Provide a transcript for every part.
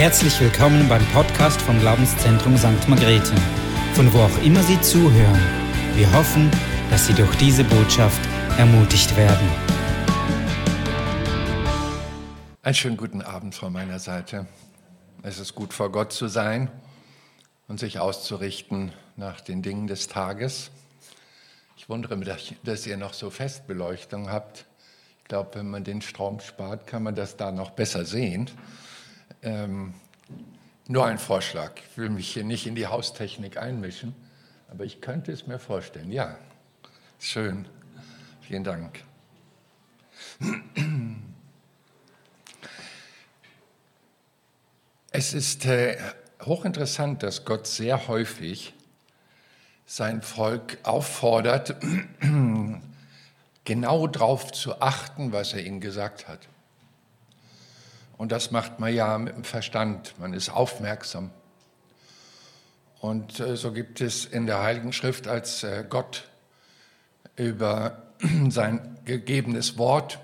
Herzlich willkommen beim Podcast vom Glaubenszentrum St. Margrethe, von wo auch immer Sie zuhören. Wir hoffen, dass Sie durch diese Botschaft ermutigt werden. Einen schönen guten Abend von meiner Seite. Es ist gut vor Gott zu sein und sich auszurichten nach den Dingen des Tages. Ich wundere mich, dass ihr noch so Festbeleuchtung habt. Ich glaube, wenn man den Strom spart, kann man das da noch besser sehen. Ähm, nur ein Vorschlag. Ich will mich hier nicht in die Haustechnik einmischen, aber ich könnte es mir vorstellen. Ja, schön. Vielen Dank. Es ist äh, hochinteressant, dass Gott sehr häufig sein Volk auffordert, genau darauf zu achten, was er ihnen gesagt hat. Und das macht man ja mit dem Verstand, man ist aufmerksam. Und äh, so gibt es in der Heiligen Schrift, als äh, Gott über sein gegebenes Wort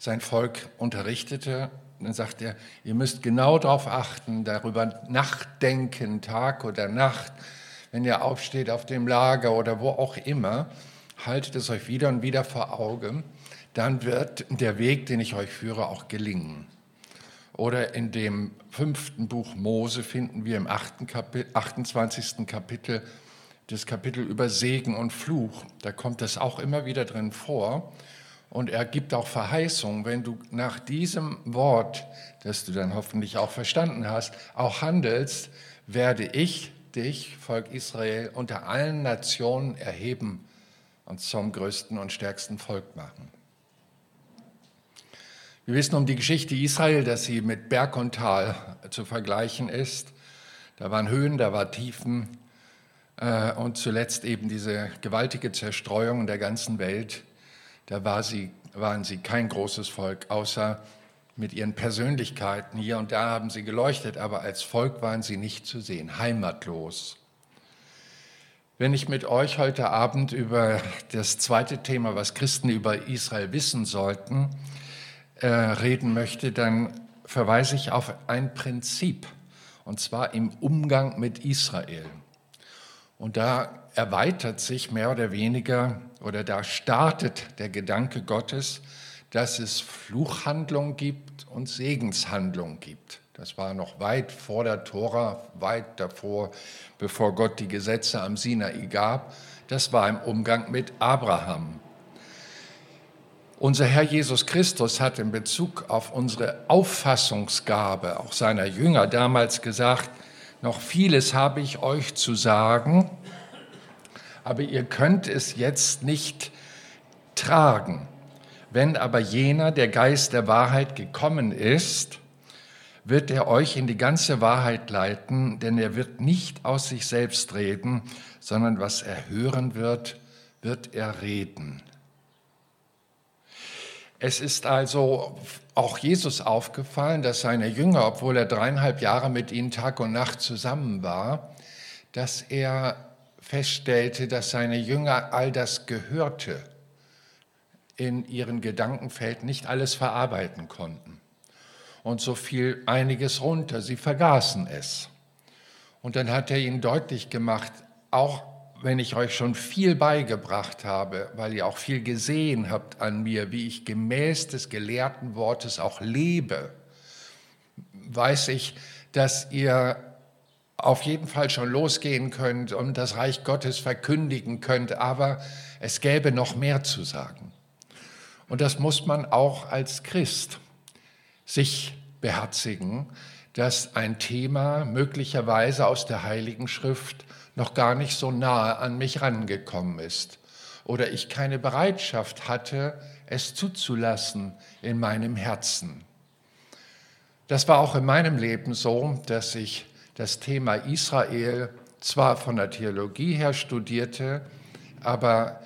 sein Volk unterrichtete, dann sagt er, ihr müsst genau darauf achten, darüber nachdenken, Tag oder Nacht, wenn ihr aufsteht auf dem Lager oder wo auch immer, haltet es euch wieder und wieder vor Augen, dann wird der Weg, den ich euch führe, auch gelingen. Oder in dem fünften Buch Mose finden wir im Kapitel, 28. Kapitel das Kapitel über Segen und Fluch. Da kommt das auch immer wieder drin vor. Und er gibt auch Verheißung, wenn du nach diesem Wort, das du dann hoffentlich auch verstanden hast, auch handelst, werde ich dich, Volk Israel, unter allen Nationen erheben und zum größten und stärksten Volk machen. Wir wissen um die Geschichte Israel, dass sie mit Berg und Tal zu vergleichen ist. Da waren Höhen, da waren Tiefen äh, und zuletzt eben diese gewaltige Zerstreuung der ganzen Welt. Da war sie, waren sie kein großes Volk, außer mit ihren Persönlichkeiten. Hier und da haben sie geleuchtet, aber als Volk waren sie nicht zu sehen, heimatlos. Wenn ich mit euch heute Abend über das zweite Thema, was Christen über Israel wissen sollten, äh, reden möchte, dann verweise ich auf ein Prinzip, und zwar im Umgang mit Israel. Und da erweitert sich mehr oder weniger, oder da startet der Gedanke Gottes, dass es Fluchhandlung gibt und Segenshandlung gibt. Das war noch weit vor der Tora, weit davor, bevor Gott die Gesetze am Sinai gab. Das war im Umgang mit Abraham. Unser Herr Jesus Christus hat in Bezug auf unsere Auffassungsgabe, auch seiner Jünger damals gesagt, noch vieles habe ich euch zu sagen, aber ihr könnt es jetzt nicht tragen. Wenn aber jener, der Geist der Wahrheit gekommen ist, wird er euch in die ganze Wahrheit leiten, denn er wird nicht aus sich selbst reden, sondern was er hören wird, wird er reden. Es ist also auch Jesus aufgefallen, dass seine Jünger, obwohl er dreieinhalb Jahre mit ihnen Tag und Nacht zusammen war, dass er feststellte, dass seine Jünger all das Gehörte in ihren Gedankenfeld nicht alles verarbeiten konnten. Und so fiel einiges runter, sie vergaßen es. Und dann hat er ihnen deutlich gemacht, auch wenn ich euch schon viel beigebracht habe, weil ihr auch viel gesehen habt an mir, wie ich gemäß des gelehrten Wortes auch lebe, weiß ich, dass ihr auf jeden Fall schon losgehen könnt und das Reich Gottes verkündigen könnt, aber es gäbe noch mehr zu sagen. Und das muss man auch als Christ sich beherzigen, dass ein Thema möglicherweise aus der Heiligen Schrift noch gar nicht so nahe an mich rangekommen ist oder ich keine Bereitschaft hatte, es zuzulassen in meinem Herzen. Das war auch in meinem Leben so, dass ich das Thema Israel zwar von der Theologie her studierte, aber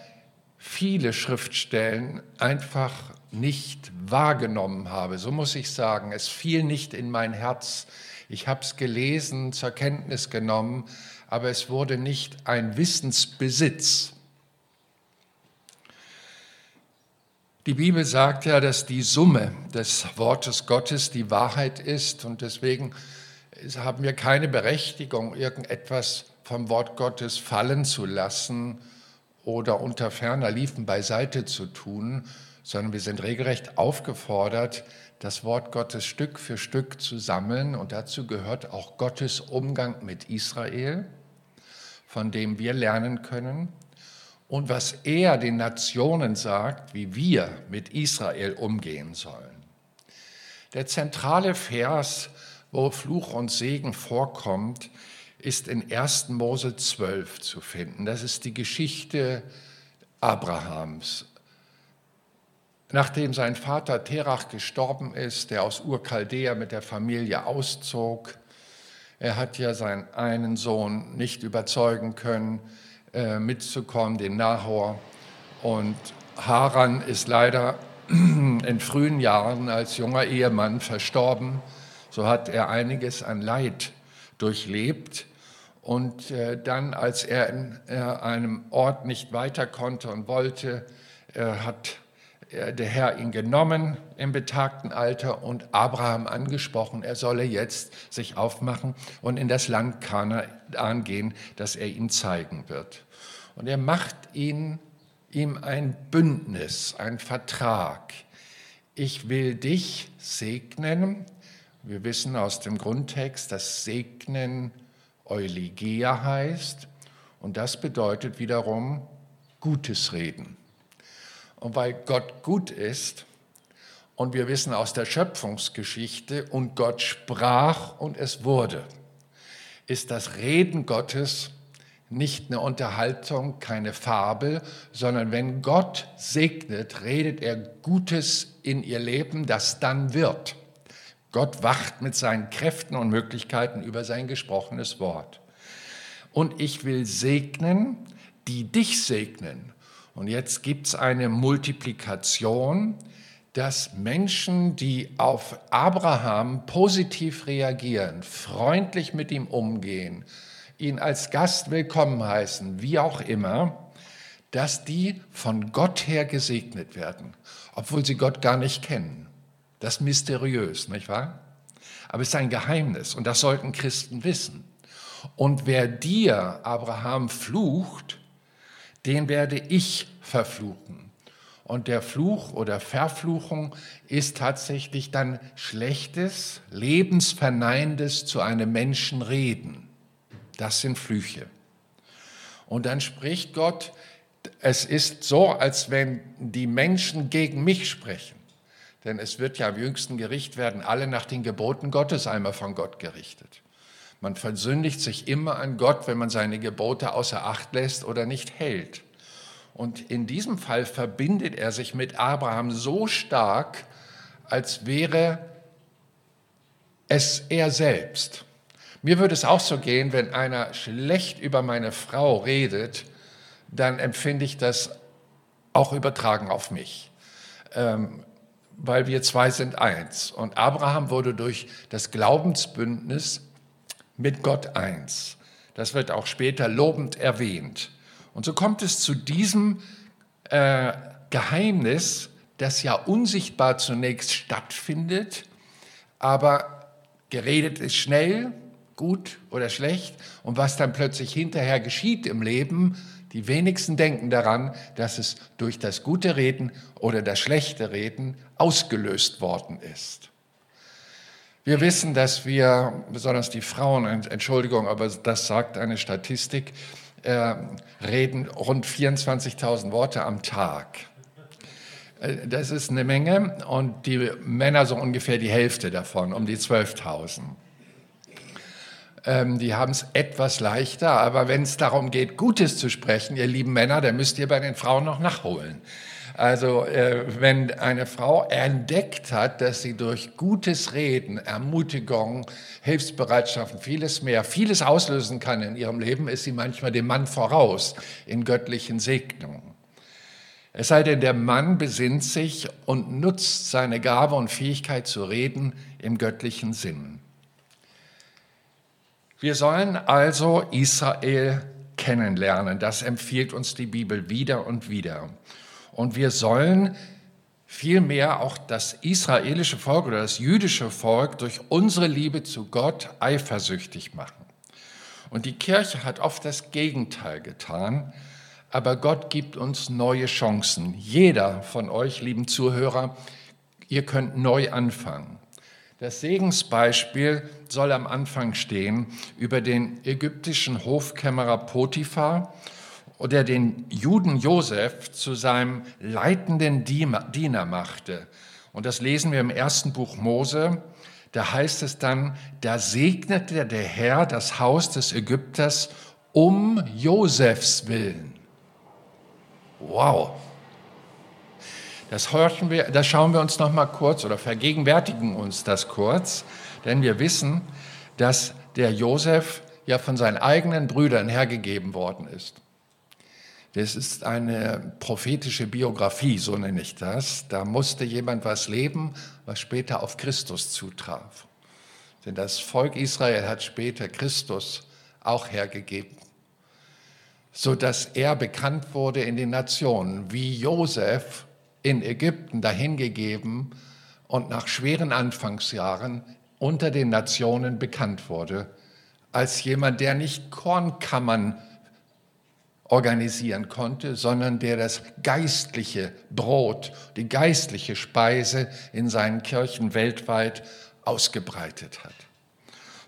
viele Schriftstellen einfach nicht wahrgenommen habe. So muss ich sagen, es fiel nicht in mein Herz. Ich habe es gelesen, zur Kenntnis genommen, aber es wurde nicht ein Wissensbesitz. Die Bibel sagt ja, dass die Summe des Wortes Gottes die Wahrheit ist und deswegen haben wir keine Berechtigung, irgendetwas vom Wort Gottes fallen zu lassen oder unter ferner Liefen beiseite zu tun, sondern wir sind regelrecht aufgefordert, das Wort Gottes Stück für Stück zu sammeln. Und dazu gehört auch Gottes Umgang mit Israel, von dem wir lernen können. Und was er den Nationen sagt, wie wir mit Israel umgehen sollen. Der zentrale Vers, wo Fluch und Segen vorkommt, ist in 1. Mose 12 zu finden. Das ist die Geschichte Abrahams. Nachdem sein Vater Terach gestorben ist, der aus Urchaldea mit der Familie auszog, er hat ja seinen einen Sohn nicht überzeugen können, äh, mitzukommen, den Nahor. Und Haran ist leider in frühen Jahren als junger Ehemann verstorben. So hat er einiges an Leid durchlebt. Und äh, dann, als er in äh, einem Ort nicht weiter konnte und wollte, hat der Herr ihn genommen im betagten Alter und Abraham angesprochen, er solle jetzt sich aufmachen und in das Land Kanaan gehen, das er ihm zeigen wird. Und er macht ihn, ihm ein Bündnis, ein Vertrag. Ich will dich segnen. Wir wissen aus dem Grundtext, dass Segnen Euligea heißt und das bedeutet wiederum Gutes reden. Und weil Gott gut ist und wir wissen aus der Schöpfungsgeschichte und Gott sprach und es wurde, ist das Reden Gottes nicht eine Unterhaltung, keine Fabel, sondern wenn Gott segnet, redet er Gutes in ihr Leben, das dann wird. Gott wacht mit seinen Kräften und Möglichkeiten über sein gesprochenes Wort. Und ich will segnen, die dich segnen. Und jetzt gibt es eine Multiplikation, dass Menschen, die auf Abraham positiv reagieren, freundlich mit ihm umgehen, ihn als Gast willkommen heißen, wie auch immer, dass die von Gott her gesegnet werden, obwohl sie Gott gar nicht kennen. Das ist mysteriös, nicht wahr? Aber es ist ein Geheimnis und das sollten Christen wissen. Und wer dir, Abraham, flucht, den werde ich verfluchen. Und der Fluch oder Verfluchung ist tatsächlich dann schlechtes, lebensverneinendes zu einem Menschen reden. Das sind Flüche. Und dann spricht Gott, es ist so, als wenn die Menschen gegen mich sprechen. Denn es wird ja am jüngsten Gericht werden alle nach den Geboten Gottes einmal von Gott gerichtet. Man versündigt sich immer an Gott, wenn man seine Gebote außer Acht lässt oder nicht hält. Und in diesem Fall verbindet er sich mit Abraham so stark, als wäre es er selbst. Mir würde es auch so gehen, wenn einer schlecht über meine Frau redet, dann empfinde ich das auch übertragen auf mich. Ähm, weil wir zwei sind eins. Und Abraham wurde durch das Glaubensbündnis mit Gott eins. Das wird auch später lobend erwähnt. Und so kommt es zu diesem äh, Geheimnis, das ja unsichtbar zunächst stattfindet, aber geredet ist schnell, gut oder schlecht. Und was dann plötzlich hinterher geschieht im Leben, die wenigsten denken daran, dass es durch das gute Reden oder das schlechte Reden ausgelöst worden ist. Wir wissen, dass wir, besonders die Frauen, Entschuldigung, aber das sagt eine Statistik, äh, reden rund 24.000 Worte am Tag. Äh, das ist eine Menge und die Männer so ungefähr die Hälfte davon, um die 12.000. Ähm, die haben es etwas leichter, aber wenn es darum geht, Gutes zu sprechen, ihr lieben Männer, dann müsst ihr bei den Frauen noch nachholen. Also äh, wenn eine Frau entdeckt hat, dass sie durch gutes Reden, Ermutigung, Hilfsbereitschaften, vieles mehr, vieles auslösen kann in ihrem Leben, ist sie manchmal dem Mann voraus in göttlichen Segnungen. Es sei denn, der Mann besinnt sich und nutzt seine Gabe und Fähigkeit zu reden im göttlichen Sinn. Wir sollen also Israel kennenlernen. Das empfiehlt uns die Bibel wieder und wieder. Und wir sollen vielmehr auch das israelische Volk oder das jüdische Volk durch unsere Liebe zu Gott eifersüchtig machen. Und die Kirche hat oft das Gegenteil getan, aber Gott gibt uns neue Chancen. Jeder von euch, lieben Zuhörer, ihr könnt neu anfangen. Das Segensbeispiel soll am Anfang stehen über den ägyptischen Hofkämmerer Potiphar, der den Juden Josef zu seinem leitenden Diener machte. Und das lesen wir im ersten Buch Mose. Da heißt es dann, da segnete der Herr das Haus des Ägypters um Josefs willen. Wow. Das, horchen wir, das schauen wir uns noch mal kurz oder vergegenwärtigen uns das kurz, denn wir wissen, dass der Josef ja von seinen eigenen Brüdern hergegeben worden ist. Das ist eine prophetische Biografie, so nenne ich das. Da musste jemand was leben, was später auf Christus zutraf. Denn das Volk Israel hat später Christus auch hergegeben, sodass er bekannt wurde in den Nationen, wie Josef in Ägypten dahingegeben und nach schweren Anfangsjahren unter den Nationen bekannt wurde, als jemand, der nicht Kornkammern organisieren konnte, sondern der das geistliche Brot, die geistliche Speise in seinen Kirchen weltweit ausgebreitet hat.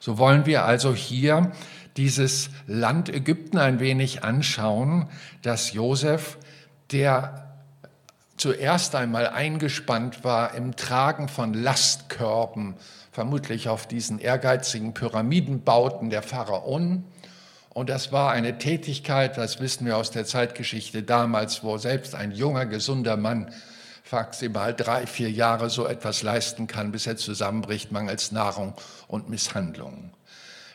So wollen wir also hier dieses Land Ägypten ein wenig anschauen, dass Josef, der zuerst einmal eingespannt war im Tragen von Lastkörben, vermutlich auf diesen ehrgeizigen Pyramidenbauten der Pharaonen. Und das war eine Tätigkeit, das wissen wir aus der Zeitgeschichte damals, wo selbst ein junger, gesunder Mann maximal drei, vier Jahre so etwas leisten kann, bis er zusammenbricht, mangels Nahrung und Misshandlungen.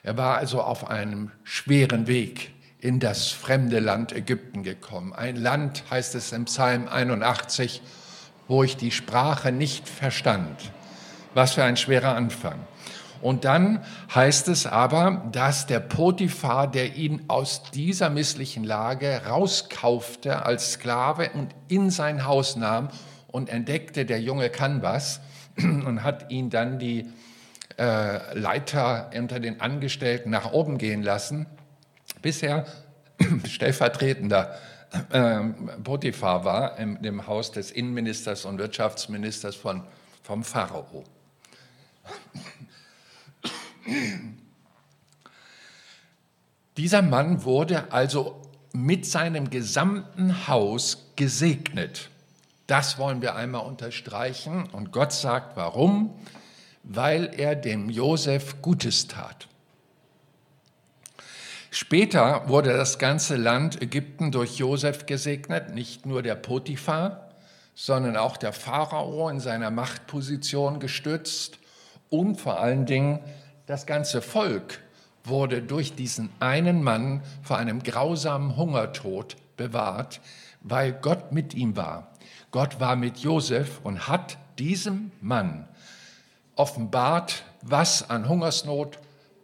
Er war also auf einem schweren Weg in das fremde Land Ägypten gekommen. Ein Land, heißt es im Psalm 81, wo ich die Sprache nicht verstand. Was für ein schwerer Anfang. Und dann heißt es aber, dass der Potiphar, der ihn aus dieser misslichen Lage rauskaufte als Sklave und in sein Haus nahm und entdeckte, der Junge kann was und hat ihn dann die äh, Leiter unter den Angestellten nach oben gehen lassen bisher stellvertretender ähm, Potiphar war im, im Haus des Innenministers und Wirtschaftsministers von, vom Pharao. Dieser Mann wurde also mit seinem gesamten Haus gesegnet. Das wollen wir einmal unterstreichen. Und Gott sagt, warum? Weil er dem Josef Gutes tat. Später wurde das ganze Land Ägypten durch Josef gesegnet, nicht nur der Potiphar, sondern auch der Pharao in seiner Machtposition gestützt und vor allen Dingen das ganze Volk wurde durch diesen einen Mann vor einem grausamen Hungertod bewahrt, weil Gott mit ihm war. Gott war mit Josef und hat diesem Mann offenbart, was an Hungersnot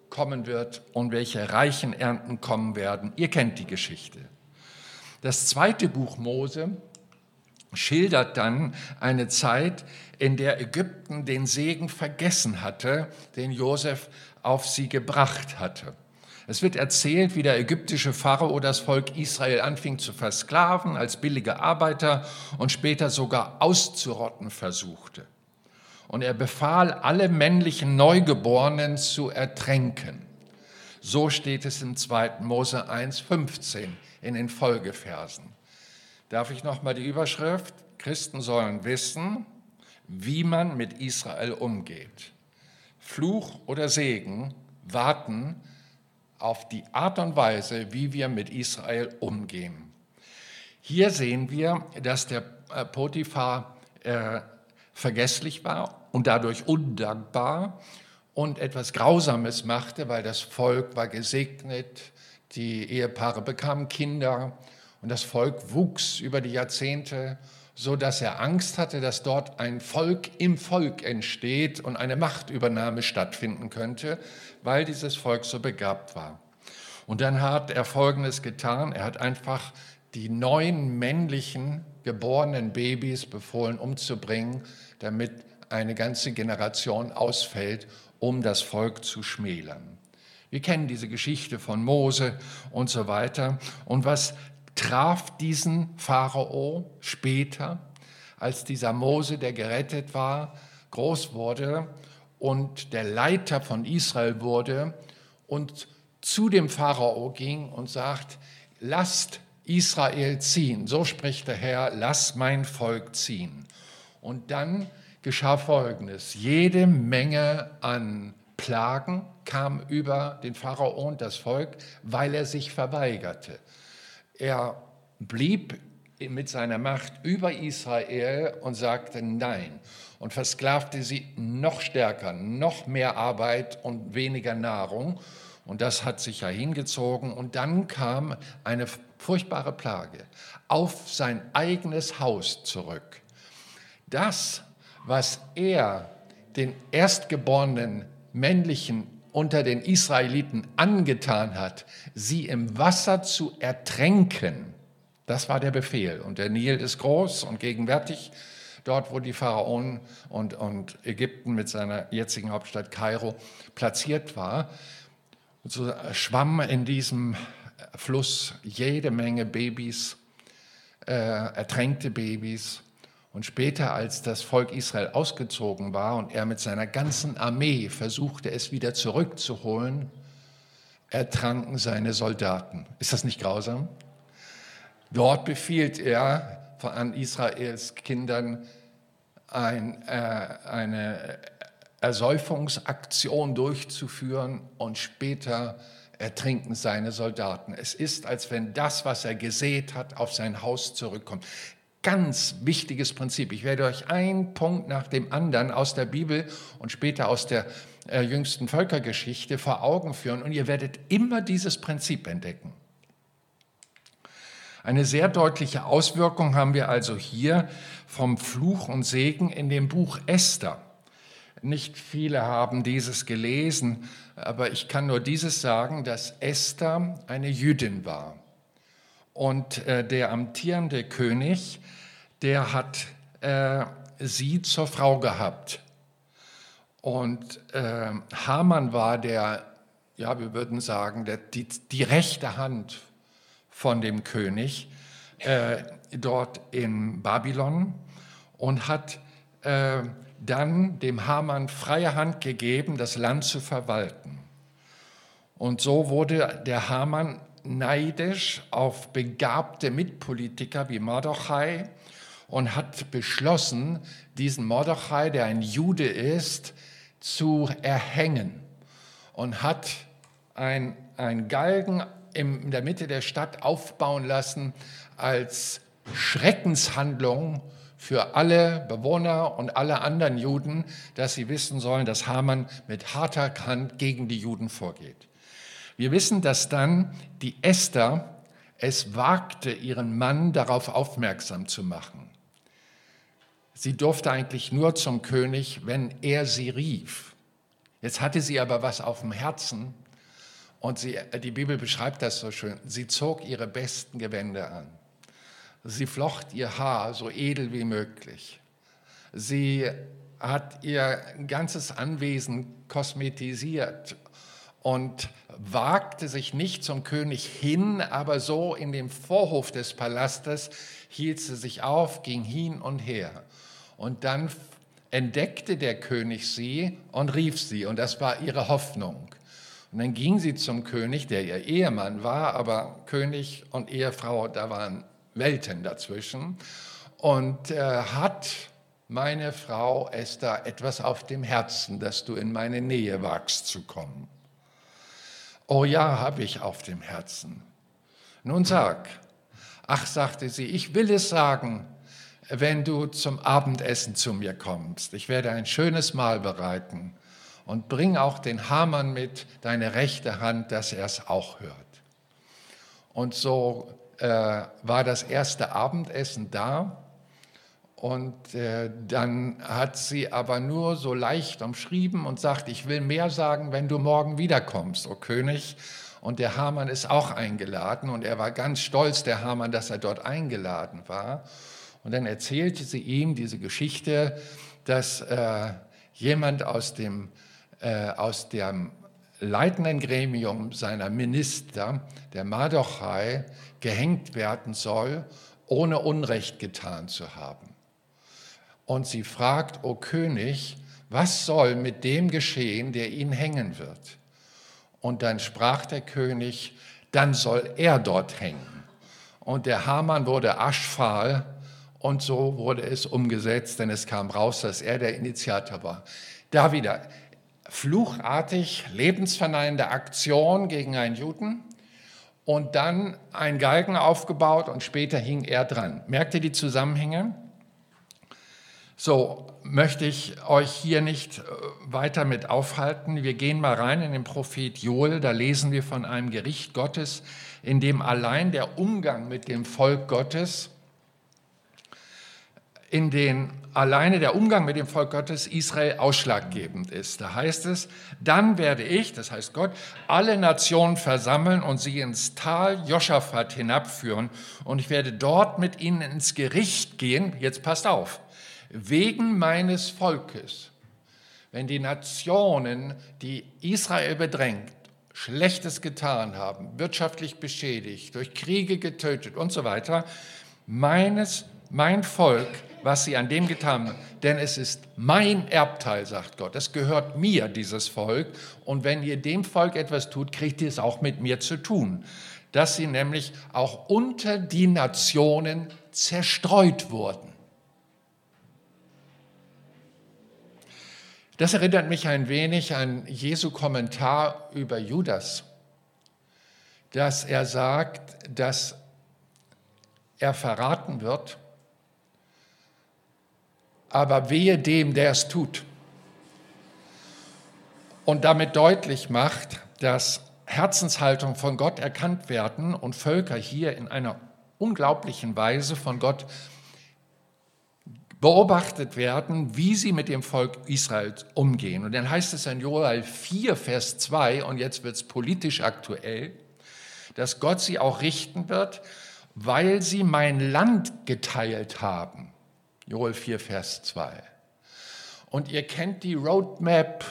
kommen wird und welche reichen Ernten kommen werden. Ihr kennt die Geschichte. Das zweite Buch Mose schildert dann eine Zeit, in der Ägypten den Segen vergessen hatte, den Josef auf sie gebracht hatte. Es wird erzählt, wie der ägyptische Pharao das Volk Israel anfing zu versklaven als billige Arbeiter und später sogar auszurotten versuchte und er befahl, alle männlichen Neugeborenen zu ertränken. So steht es im 2. Mose 1,15 in den Folgeversen. Darf ich nochmal die Überschrift? Christen sollen wissen, wie man mit Israel umgeht. Fluch oder Segen warten auf die Art und Weise, wie wir mit Israel umgehen. Hier sehen wir, dass der äh, Potiphar äh, vergesslich war und dadurch undankbar und etwas Grausames machte, weil das Volk war gesegnet, die Ehepaare bekamen Kinder und das Volk wuchs über die Jahrzehnte, so dass er Angst hatte, dass dort ein Volk im Volk entsteht und eine Machtübernahme stattfinden könnte, weil dieses Volk so begabt war. Und dann hat er Folgendes getan, er hat einfach die neun männlichen geborenen Babys befohlen umzubringen, damit eine ganze Generation ausfällt, um das Volk zu schmälern. Wir kennen diese Geschichte von Mose und so weiter. Und was traf diesen Pharao später, als dieser Mose, der gerettet war, groß wurde und der Leiter von Israel wurde und zu dem Pharao ging und sagt, lasst Israel ziehen. So spricht der Herr, lass mein Volk ziehen. Und dann geschah Folgendes. Jede Menge an Plagen kam über den Pharao und das Volk, weil er sich verweigerte. Er blieb mit seiner Macht über Israel und sagte Nein und versklavte sie noch stärker, noch mehr Arbeit und weniger Nahrung. Und das hat sich ja hingezogen. Und dann kam eine furchtbare Plage auf sein eigenes Haus zurück. Das, was er den erstgeborenen männlichen unter den Israeliten angetan hat, sie im Wasser zu ertränken, das war der Befehl. Und der Nil ist groß und gegenwärtig, dort wo die Pharaonen und, und Ägypten mit seiner jetzigen Hauptstadt Kairo platziert war. So schwamm in diesem Fluss jede Menge Babys, äh, ertränkte Babys. Und später, als das Volk Israel ausgezogen war und er mit seiner ganzen Armee versuchte, es wieder zurückzuholen, ertranken seine Soldaten. Ist das nicht grausam? Dort befiehlt er an Israels Kindern ein, äh, eine Ersäufungsaktion durchzuführen und später ertrinken seine Soldaten. Es ist, als wenn das, was er gesät hat, auf sein Haus zurückkommt. Ganz wichtiges Prinzip. Ich werde euch einen Punkt nach dem anderen aus der Bibel und später aus der äh, jüngsten Völkergeschichte vor Augen führen und ihr werdet immer dieses Prinzip entdecken. Eine sehr deutliche Auswirkung haben wir also hier vom Fluch und Segen in dem Buch Esther. Nicht viele haben dieses gelesen, aber ich kann nur dieses sagen, dass Esther eine Jüdin war. Und äh, der amtierende König, der hat äh, sie zur Frau gehabt. Und äh, Haman war der, ja, wir würden sagen, der, die, die rechte Hand von dem König äh, dort in Babylon und hat äh, dann dem Haman freie Hand gegeben, das Land zu verwalten. Und so wurde der Haman neidisch auf begabte Mitpolitiker wie Mordechai und hat beschlossen, diesen Mordechai, der ein Jude ist, zu erhängen und hat ein, ein Galgen in der Mitte der Stadt aufbauen lassen als Schreckenshandlung für alle Bewohner und alle anderen Juden, dass sie wissen sollen, dass Haman mit harter Hand gegen die Juden vorgeht. Wir wissen, dass dann die Esther es wagte, ihren Mann darauf aufmerksam zu machen. Sie durfte eigentlich nur zum König, wenn er sie rief. Jetzt hatte sie aber was auf dem Herzen und sie, die Bibel beschreibt das so schön. Sie zog ihre besten Gewänder an. Sie flocht ihr Haar so edel wie möglich. Sie hat ihr ganzes Anwesen kosmetisiert und wagte sich nicht zum König hin, aber so in dem Vorhof des Palastes hielt sie sich auf, ging hin und her. Und dann entdeckte der König sie und rief sie, und das war ihre Hoffnung. Und dann ging sie zum König, der ihr Ehemann war, aber König und Ehefrau, da waren Welten dazwischen und äh, hat meine Frau Esther etwas auf dem Herzen, dass du in meine Nähe wagst zu kommen. Oh ja, habe ich auf dem Herzen. Nun sag, ach, sagte sie, ich will es sagen, wenn du zum Abendessen zu mir kommst. Ich werde ein schönes Mahl bereiten und bring auch den Hamann mit, deine rechte Hand, dass er es auch hört. Und so äh, war das erste Abendessen da. Und äh, dann hat sie aber nur so leicht umschrieben und sagt, ich will mehr sagen, wenn du morgen wiederkommst, o König. Und der Hamann ist auch eingeladen und er war ganz stolz, der Hamann, dass er dort eingeladen war. Und dann erzählte sie ihm diese Geschichte, dass äh, jemand aus dem, äh, aus dem leitenden Gremium seiner Minister, der Mardochai, gehängt werden soll, ohne Unrecht getan zu haben. Und sie fragt, o König, was soll mit dem geschehen, der ihn hängen wird? Und dann sprach der König, dann soll er dort hängen. Und der Hamann wurde aschfahl und so wurde es umgesetzt, denn es kam raus, dass er der Initiator war. Da wieder fluchartig lebensverneinende Aktion gegen einen Juden und dann ein Galgen aufgebaut und später hing er dran. Merkt ihr die Zusammenhänge? So möchte ich euch hier nicht äh, weiter mit aufhalten. Wir gehen mal rein in den Prophet Joel. Da lesen wir von einem Gericht Gottes, in dem allein der Umgang mit dem Volk Gottes, in den alleine der Umgang mit dem Volk Gottes Israel ausschlaggebend ist. Da heißt es, dann werde ich, das heißt Gott, alle Nationen versammeln und sie ins Tal Joschafat hinabführen und ich werde dort mit ihnen ins Gericht gehen. Jetzt passt auf wegen meines Volkes, wenn die Nationen, die Israel bedrängt, Schlechtes getan haben, wirtschaftlich beschädigt, durch Kriege getötet und so weiter, meines, mein Volk, was sie an dem getan haben, denn es ist mein Erbteil, sagt Gott. Es gehört mir, dieses Volk. Und wenn ihr dem Volk etwas tut, kriegt ihr es auch mit mir zu tun. Dass sie nämlich auch unter die Nationen zerstreut wurden. Das erinnert mich ein wenig an Jesu Kommentar über Judas, dass er sagt, dass er verraten wird, aber wehe dem, der es tut. Und damit deutlich macht, dass Herzenshaltung von Gott erkannt werden und Völker hier in einer unglaublichen Weise von Gott beobachtet werden, wie sie mit dem Volk Israel umgehen. Und dann heißt es in Joel 4, Vers 2, und jetzt wird es politisch aktuell, dass Gott sie auch richten wird, weil sie mein Land geteilt haben. Joel 4, Vers 2. Und ihr kennt die Roadmap,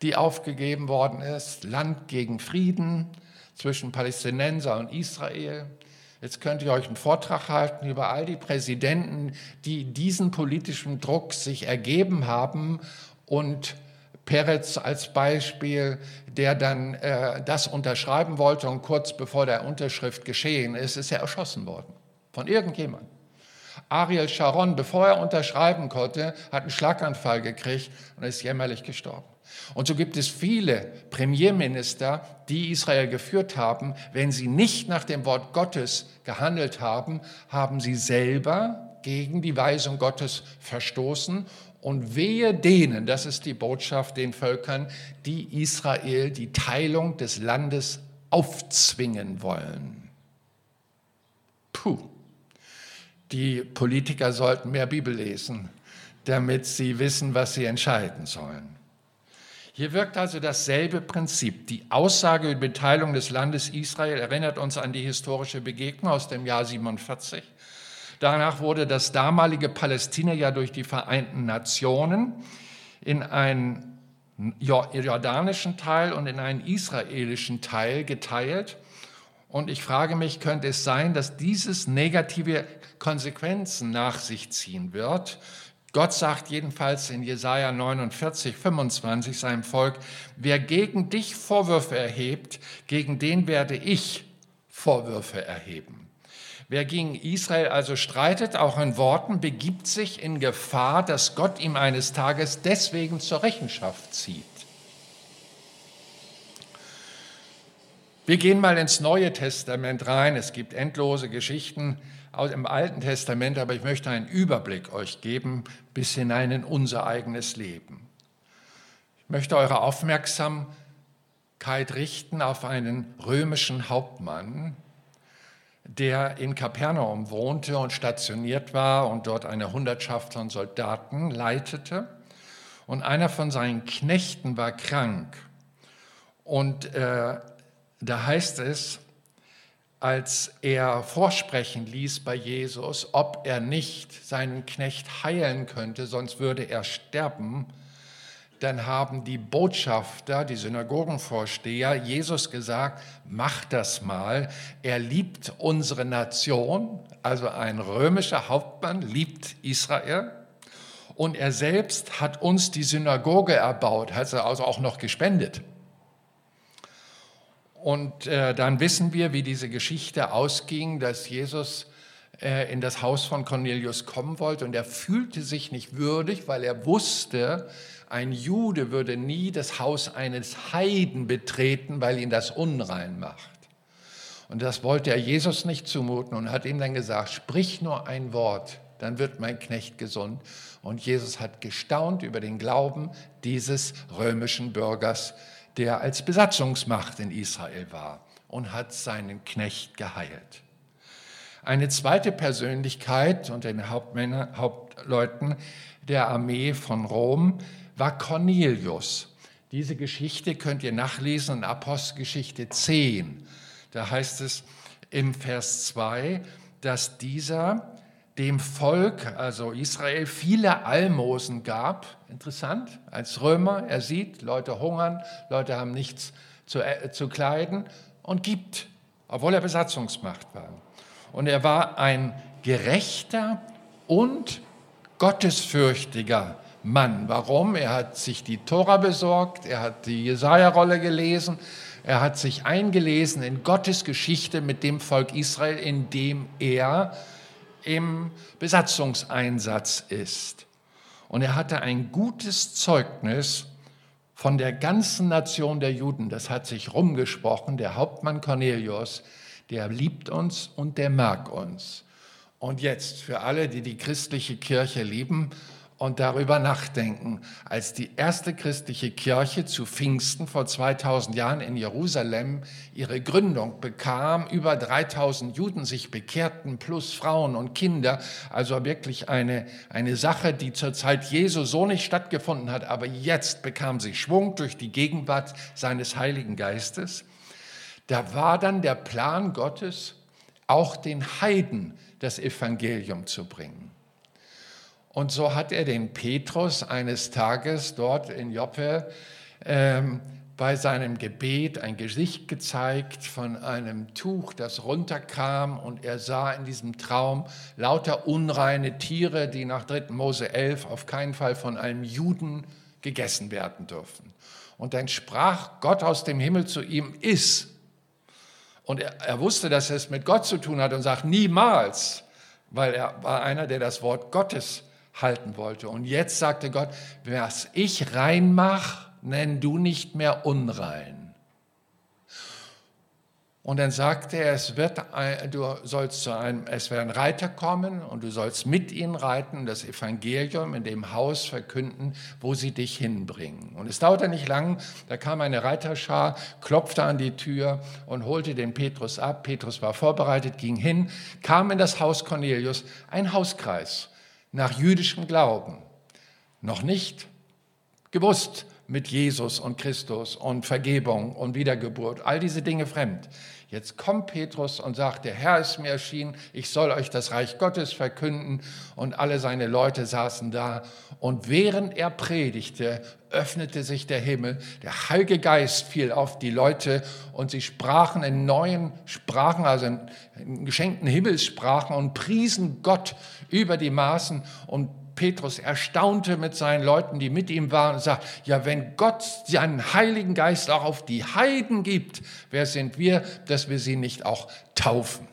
die aufgegeben worden ist, Land gegen Frieden zwischen Palästinenser und Israel. Jetzt könnt ihr euch einen Vortrag halten über all die Präsidenten, die diesen politischen Druck sich ergeben haben und Peretz als Beispiel, der dann äh, das unterschreiben wollte und kurz bevor der Unterschrift geschehen ist, ist er erschossen worden von irgendjemandem. Ariel Sharon, bevor er unterschreiben konnte, hat einen Schlaganfall gekriegt und ist jämmerlich gestorben. Und so gibt es viele Premierminister, die Israel geführt haben. Wenn sie nicht nach dem Wort Gottes gehandelt haben, haben sie selber gegen die Weisung Gottes verstoßen. Und wehe denen, das ist die Botschaft den Völkern, die Israel die Teilung des Landes aufzwingen wollen. Puh. Die Politiker sollten mehr Bibel lesen, damit sie wissen, was sie entscheiden sollen. Hier wirkt also dasselbe Prinzip. Die Aussage über Beteiligung des Landes Israel erinnert uns an die historische Begegnung aus dem Jahr 47. Danach wurde das damalige Palästina ja durch die Vereinten Nationen in einen jordanischen Teil und in einen israelischen Teil geteilt. Und ich frage mich, könnte es sein, dass dieses negative Konsequenzen nach sich ziehen wird Gott sagt jedenfalls in Jesaja 49, 25 seinem Volk, wer gegen dich Vorwürfe erhebt, gegen den werde ich Vorwürfe erheben. Wer gegen Israel also streitet, auch in Worten, begibt sich in Gefahr, dass Gott ihm eines Tages deswegen zur Rechenschaft zieht. Wir gehen mal ins Neue Testament rein. Es gibt endlose Geschichten im Alten Testament, aber ich möchte einen Überblick euch geben bis hinein in unser eigenes Leben. Ich möchte eure Aufmerksamkeit richten auf einen römischen Hauptmann, der in Kapernaum wohnte und stationiert war und dort eine Hundertschaft von Soldaten leitete. Und einer von seinen Knechten war krank. Und äh, da heißt es, als er vorsprechen ließ bei Jesus, ob er nicht seinen Knecht heilen könnte, sonst würde er sterben, dann haben die Botschafter, die Synagogenvorsteher, Jesus gesagt, mach das mal. Er liebt unsere Nation, also ein römischer Hauptmann liebt Israel. Und er selbst hat uns die Synagoge erbaut, hat er also auch noch gespendet. Und äh, dann wissen wir, wie diese Geschichte ausging, dass Jesus äh, in das Haus von Cornelius kommen wollte und er fühlte sich nicht würdig, weil er wusste, ein Jude würde nie das Haus eines Heiden betreten, weil ihn das unrein macht. Und das wollte er Jesus nicht zumuten und hat ihm dann gesagt, sprich nur ein Wort, dann wird mein Knecht gesund. Und Jesus hat gestaunt über den Glauben dieses römischen Bürgers, der als Besatzungsmacht in Israel war und hat seinen Knecht geheilt. Eine zweite Persönlichkeit unter den Hauptmännern, Hauptleuten der Armee von Rom war Cornelius. Diese Geschichte könnt ihr nachlesen in Apostelgeschichte 10. Da heißt es im Vers 2, dass dieser dem Volk, also Israel, viele Almosen gab. Interessant, als Römer, er sieht, Leute hungern, Leute haben nichts zu, äh, zu kleiden und gibt, obwohl er Besatzungsmacht war. Und er war ein gerechter und gottesfürchtiger Mann. Warum? Er hat sich die Tora besorgt, er hat die Jesaja-Rolle gelesen, er hat sich eingelesen in Gottes Geschichte mit dem Volk Israel, in dem er im Besatzungseinsatz ist. Und er hatte ein gutes Zeugnis von der ganzen Nation der Juden. Das hat sich rumgesprochen. Der Hauptmann Cornelius, der liebt uns und der mag uns. Und jetzt für alle, die die christliche Kirche lieben, und darüber nachdenken. Als die erste christliche Kirche zu Pfingsten vor 2000 Jahren in Jerusalem ihre Gründung bekam, über 3000 Juden sich bekehrten, plus Frauen und Kinder, also wirklich eine, eine Sache, die zur Zeit Jesu so nicht stattgefunden hat, aber jetzt bekam sie Schwung durch die Gegenwart seines Heiligen Geistes. Da war dann der Plan Gottes, auch den Heiden das Evangelium zu bringen. Und so hat er den Petrus eines Tages dort in Joppe ähm, bei seinem Gebet ein Gesicht gezeigt von einem Tuch, das runterkam und er sah in diesem Traum lauter unreine Tiere, die nach 3. Mose 11 auf keinen Fall von einem Juden gegessen werden dürfen. Und dann sprach Gott aus dem Himmel zu ihm, iss. Und er, er wusste, dass es mit Gott zu tun hat und sagt, niemals, weil er war einer, der das Wort Gottes halten wollte. Und jetzt sagte Gott, was ich rein mache, nenn du nicht mehr unrein. Und dann sagte er, es wird, du sollst zu einem, es werden Reiter kommen und du sollst mit ihnen reiten, das Evangelium in dem Haus verkünden, wo sie dich hinbringen. Und es dauerte nicht lang, da kam eine Reiterschar, klopfte an die Tür und holte den Petrus ab. Petrus war vorbereitet, ging hin, kam in das Haus Cornelius, ein Hauskreis nach jüdischem Glauben, noch nicht gewusst mit Jesus und Christus und Vergebung und Wiedergeburt, all diese Dinge fremd. Jetzt kommt Petrus und sagt, der Herr ist mir erschienen, ich soll euch das Reich Gottes verkünden. Und alle seine Leute saßen da. Und während er predigte, öffnete sich der Himmel, der Heilige Geist fiel auf die Leute und sie sprachen in neuen Sprachen, also in geschenkten Himmelssprachen und priesen Gott über die Maßen und Petrus erstaunte mit seinen Leuten, die mit ihm waren, und sagt, ja, wenn Gott seinen Heiligen Geist auch auf die Heiden gibt, wer sind wir, dass wir sie nicht auch taufen?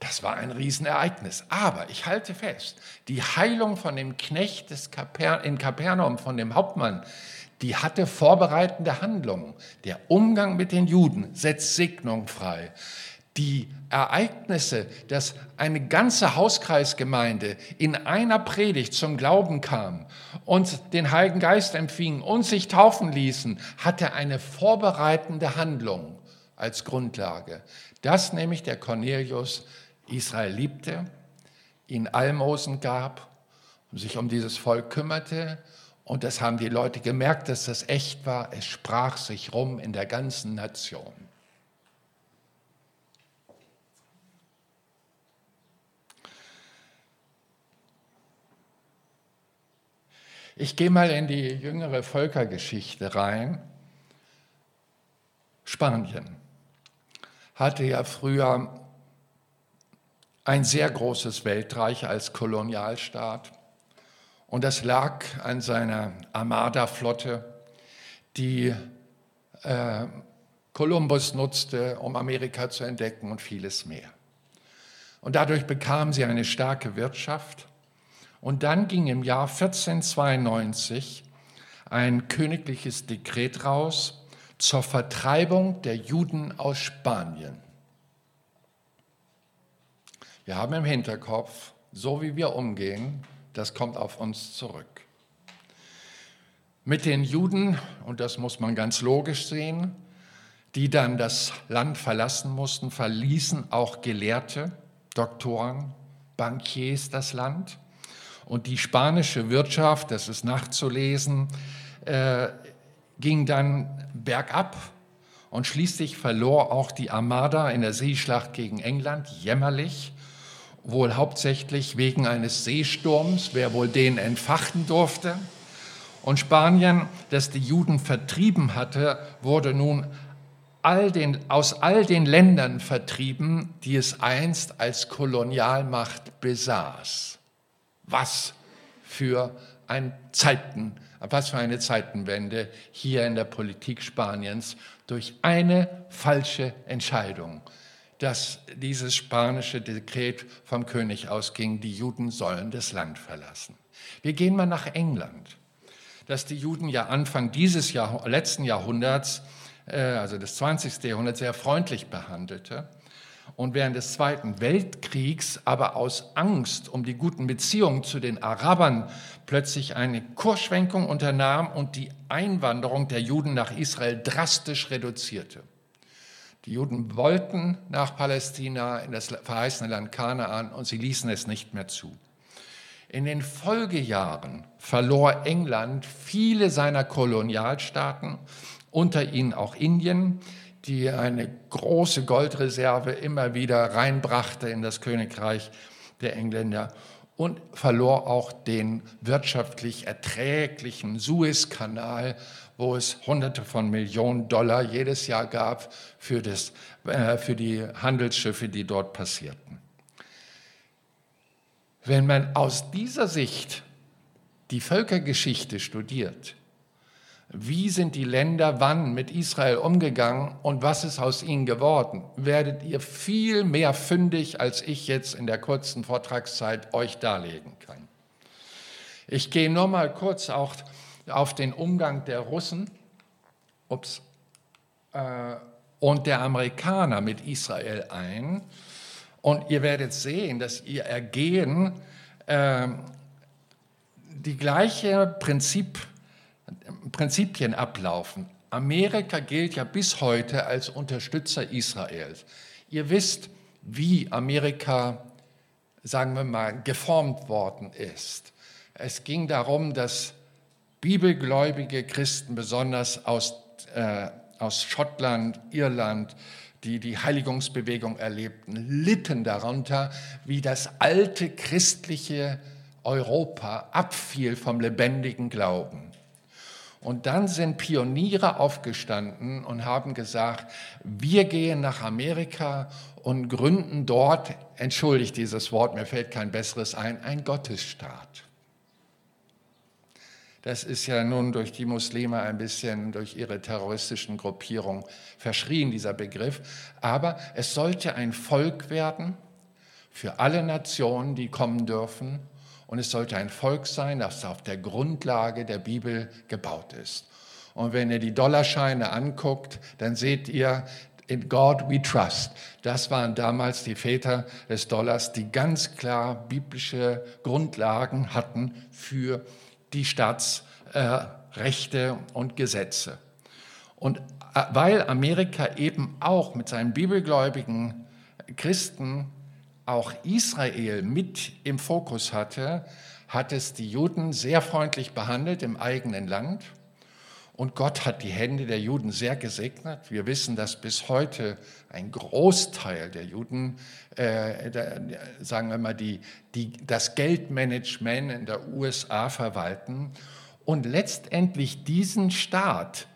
Das war ein Riesenereignis. Aber ich halte fest, die Heilung von dem Knecht des Kaper in Kapernaum, von dem Hauptmann, die hatte vorbereitende Handlungen. Der Umgang mit den Juden setzt Segnung frei die Ereignisse, dass eine ganze Hauskreisgemeinde in einer Predigt zum Glauben kam und den Heiligen Geist empfing und sich taufen ließen, hatte eine vorbereitende Handlung als Grundlage. Das nämlich der Cornelius Israel liebte, ihn Almosen gab sich um dieses Volk kümmerte. Und das haben die Leute gemerkt, dass das echt war. Es sprach sich rum in der ganzen Nation. Ich gehe mal in die jüngere Völkergeschichte rein. Spanien hatte ja früher ein sehr großes Weltreich als Kolonialstaat. Und das lag an seiner Armada-Flotte, die äh, Kolumbus nutzte, um Amerika zu entdecken und vieles mehr. Und dadurch bekamen sie eine starke Wirtschaft. Und dann ging im Jahr 1492 ein königliches Dekret raus zur Vertreibung der Juden aus Spanien. Wir haben im Hinterkopf, so wie wir umgehen, das kommt auf uns zurück. Mit den Juden, und das muss man ganz logisch sehen, die dann das Land verlassen mussten, verließen auch Gelehrte, Doktoren, Bankiers das Land. Und die spanische Wirtschaft, das ist nachzulesen, äh, ging dann bergab und schließlich verlor auch die Armada in der Seeschlacht gegen England jämmerlich, wohl hauptsächlich wegen eines Seesturms, wer wohl den entfachen durfte. Und Spanien, das die Juden vertrieben hatte, wurde nun all den, aus all den Ländern vertrieben, die es einst als Kolonialmacht besaß. Was für ein Zeiten, was für eine Zeitenwende hier in der Politik Spaniens durch eine falsche Entscheidung, dass dieses spanische Dekret vom König ausging, die Juden sollen das Land verlassen. Wir gehen mal nach England, dass die Juden ja Anfang dieses Jahr, letzten Jahrhunderts äh, also des 20. Jahrhunderts, sehr freundlich behandelte und während des Zweiten Weltkriegs aber aus Angst um die guten Beziehungen zu den Arabern plötzlich eine Kursschwenkung unternahm und die Einwanderung der Juden nach Israel drastisch reduzierte. Die Juden wollten nach Palästina in das verheißene Land Kanaan und sie ließen es nicht mehr zu. In den Folgejahren verlor England viele seiner Kolonialstaaten unter ihnen auch Indien, die eine große Goldreserve immer wieder reinbrachte in das Königreich der Engländer und verlor auch den wirtschaftlich erträglichen Suezkanal, wo es Hunderte von Millionen Dollar jedes Jahr gab für, das, äh, für die Handelsschiffe, die dort passierten. Wenn man aus dieser Sicht die Völkergeschichte studiert, wie sind die Länder wann mit Israel umgegangen und was ist aus ihnen geworden, werdet ihr viel mehr fündig, als ich jetzt in der kurzen Vortragszeit euch darlegen kann. Ich gehe nur mal kurz auch auf den Umgang der Russen ups, äh, und der Amerikaner mit Israel ein. Und ihr werdet sehen, dass ihr Ergehen äh, die gleiche Prinzip Prinzipien ablaufen. Amerika gilt ja bis heute als Unterstützer Israels. Ihr wisst, wie Amerika, sagen wir mal, geformt worden ist. Es ging darum, dass bibelgläubige Christen, besonders aus, äh, aus Schottland, Irland, die die Heiligungsbewegung erlebten, litten darunter, wie das alte christliche Europa abfiel vom lebendigen Glauben. Und dann sind Pioniere aufgestanden und haben gesagt, wir gehen nach Amerika und gründen dort, entschuldigt dieses Wort, mir fällt kein besseres ein, ein Gottesstaat. Das ist ja nun durch die Muslime ein bisschen, durch ihre terroristischen Gruppierungen verschrien, dieser Begriff. Aber es sollte ein Volk werden für alle Nationen, die kommen dürfen und es sollte ein Volk sein, das auf der Grundlage der Bibel gebaut ist. Und wenn ihr die Dollarscheine anguckt, dann seht ihr, in God we trust. Das waren damals die Väter des Dollars, die ganz klar biblische Grundlagen hatten für die Staatsrechte äh, und Gesetze. Und äh, weil Amerika eben auch mit seinen bibelgläubigen Christen auch Israel mit im Fokus hatte, hat es die Juden sehr freundlich behandelt im eigenen Land. Und Gott hat die Hände der Juden sehr gesegnet. Wir wissen, dass bis heute ein Großteil der Juden, äh, sagen wir mal, die, die das Geldmanagement in der USA verwalten und letztendlich diesen Staat,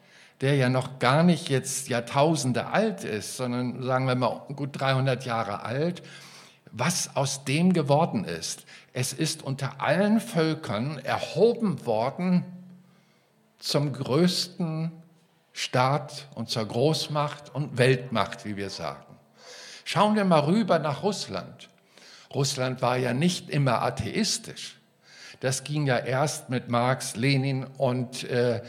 der ja noch gar nicht jetzt Jahrtausende alt ist, sondern sagen wir mal gut 300 Jahre alt, was aus dem geworden ist. Es ist unter allen Völkern erhoben worden zum größten Staat und zur Großmacht und Weltmacht, wie wir sagen. Schauen wir mal rüber nach Russland. Russland war ja nicht immer atheistisch. Das ging ja erst mit Marx, Lenin und äh,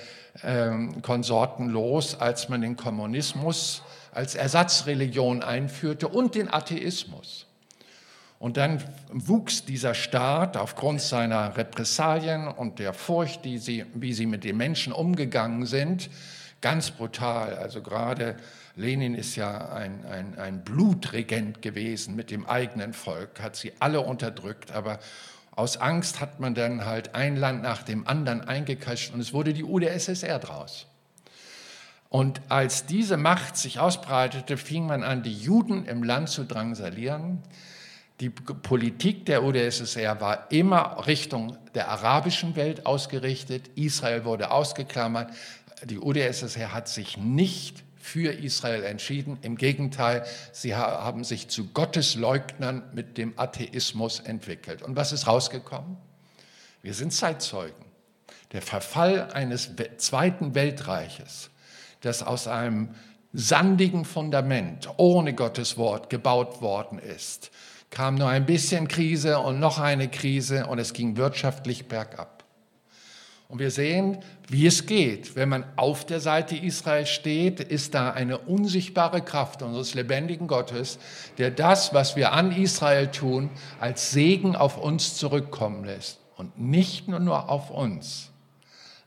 äh, Konsorten los, als man den Kommunismus als Ersatzreligion einführte und den Atheismus. Und dann wuchs dieser Staat aufgrund seiner Repressalien und der Furcht, die sie, wie sie mit den Menschen umgegangen sind, ganz brutal. Also gerade Lenin ist ja ein, ein, ein Blutregent gewesen mit dem eigenen Volk, hat sie alle unterdrückt, aber aus Angst hat man dann halt ein Land nach dem anderen eingekascht und es wurde die UdSSR draus. Und als diese Macht sich ausbreitete, fing man an, die Juden im Land zu drangsalieren. Die Politik der UdSSR war immer Richtung der arabischen Welt ausgerichtet. Israel wurde ausgeklammert. Die UdSSR hat sich nicht für Israel entschieden. Im Gegenteil, sie haben sich zu Gottesleugnern mit dem Atheismus entwickelt. Und was ist rausgekommen? Wir sind Zeitzeugen. Der Verfall eines zweiten Weltreiches, das aus einem sandigen Fundament ohne Gottes Wort gebaut worden ist, kam nur ein bisschen Krise und noch eine Krise und es ging wirtschaftlich bergab. Und wir sehen, wie es geht. Wenn man auf der Seite Israel steht, ist da eine unsichtbare Kraft unseres lebendigen Gottes, der das, was wir an Israel tun, als Segen auf uns zurückkommen lässt. Und nicht nur auf uns,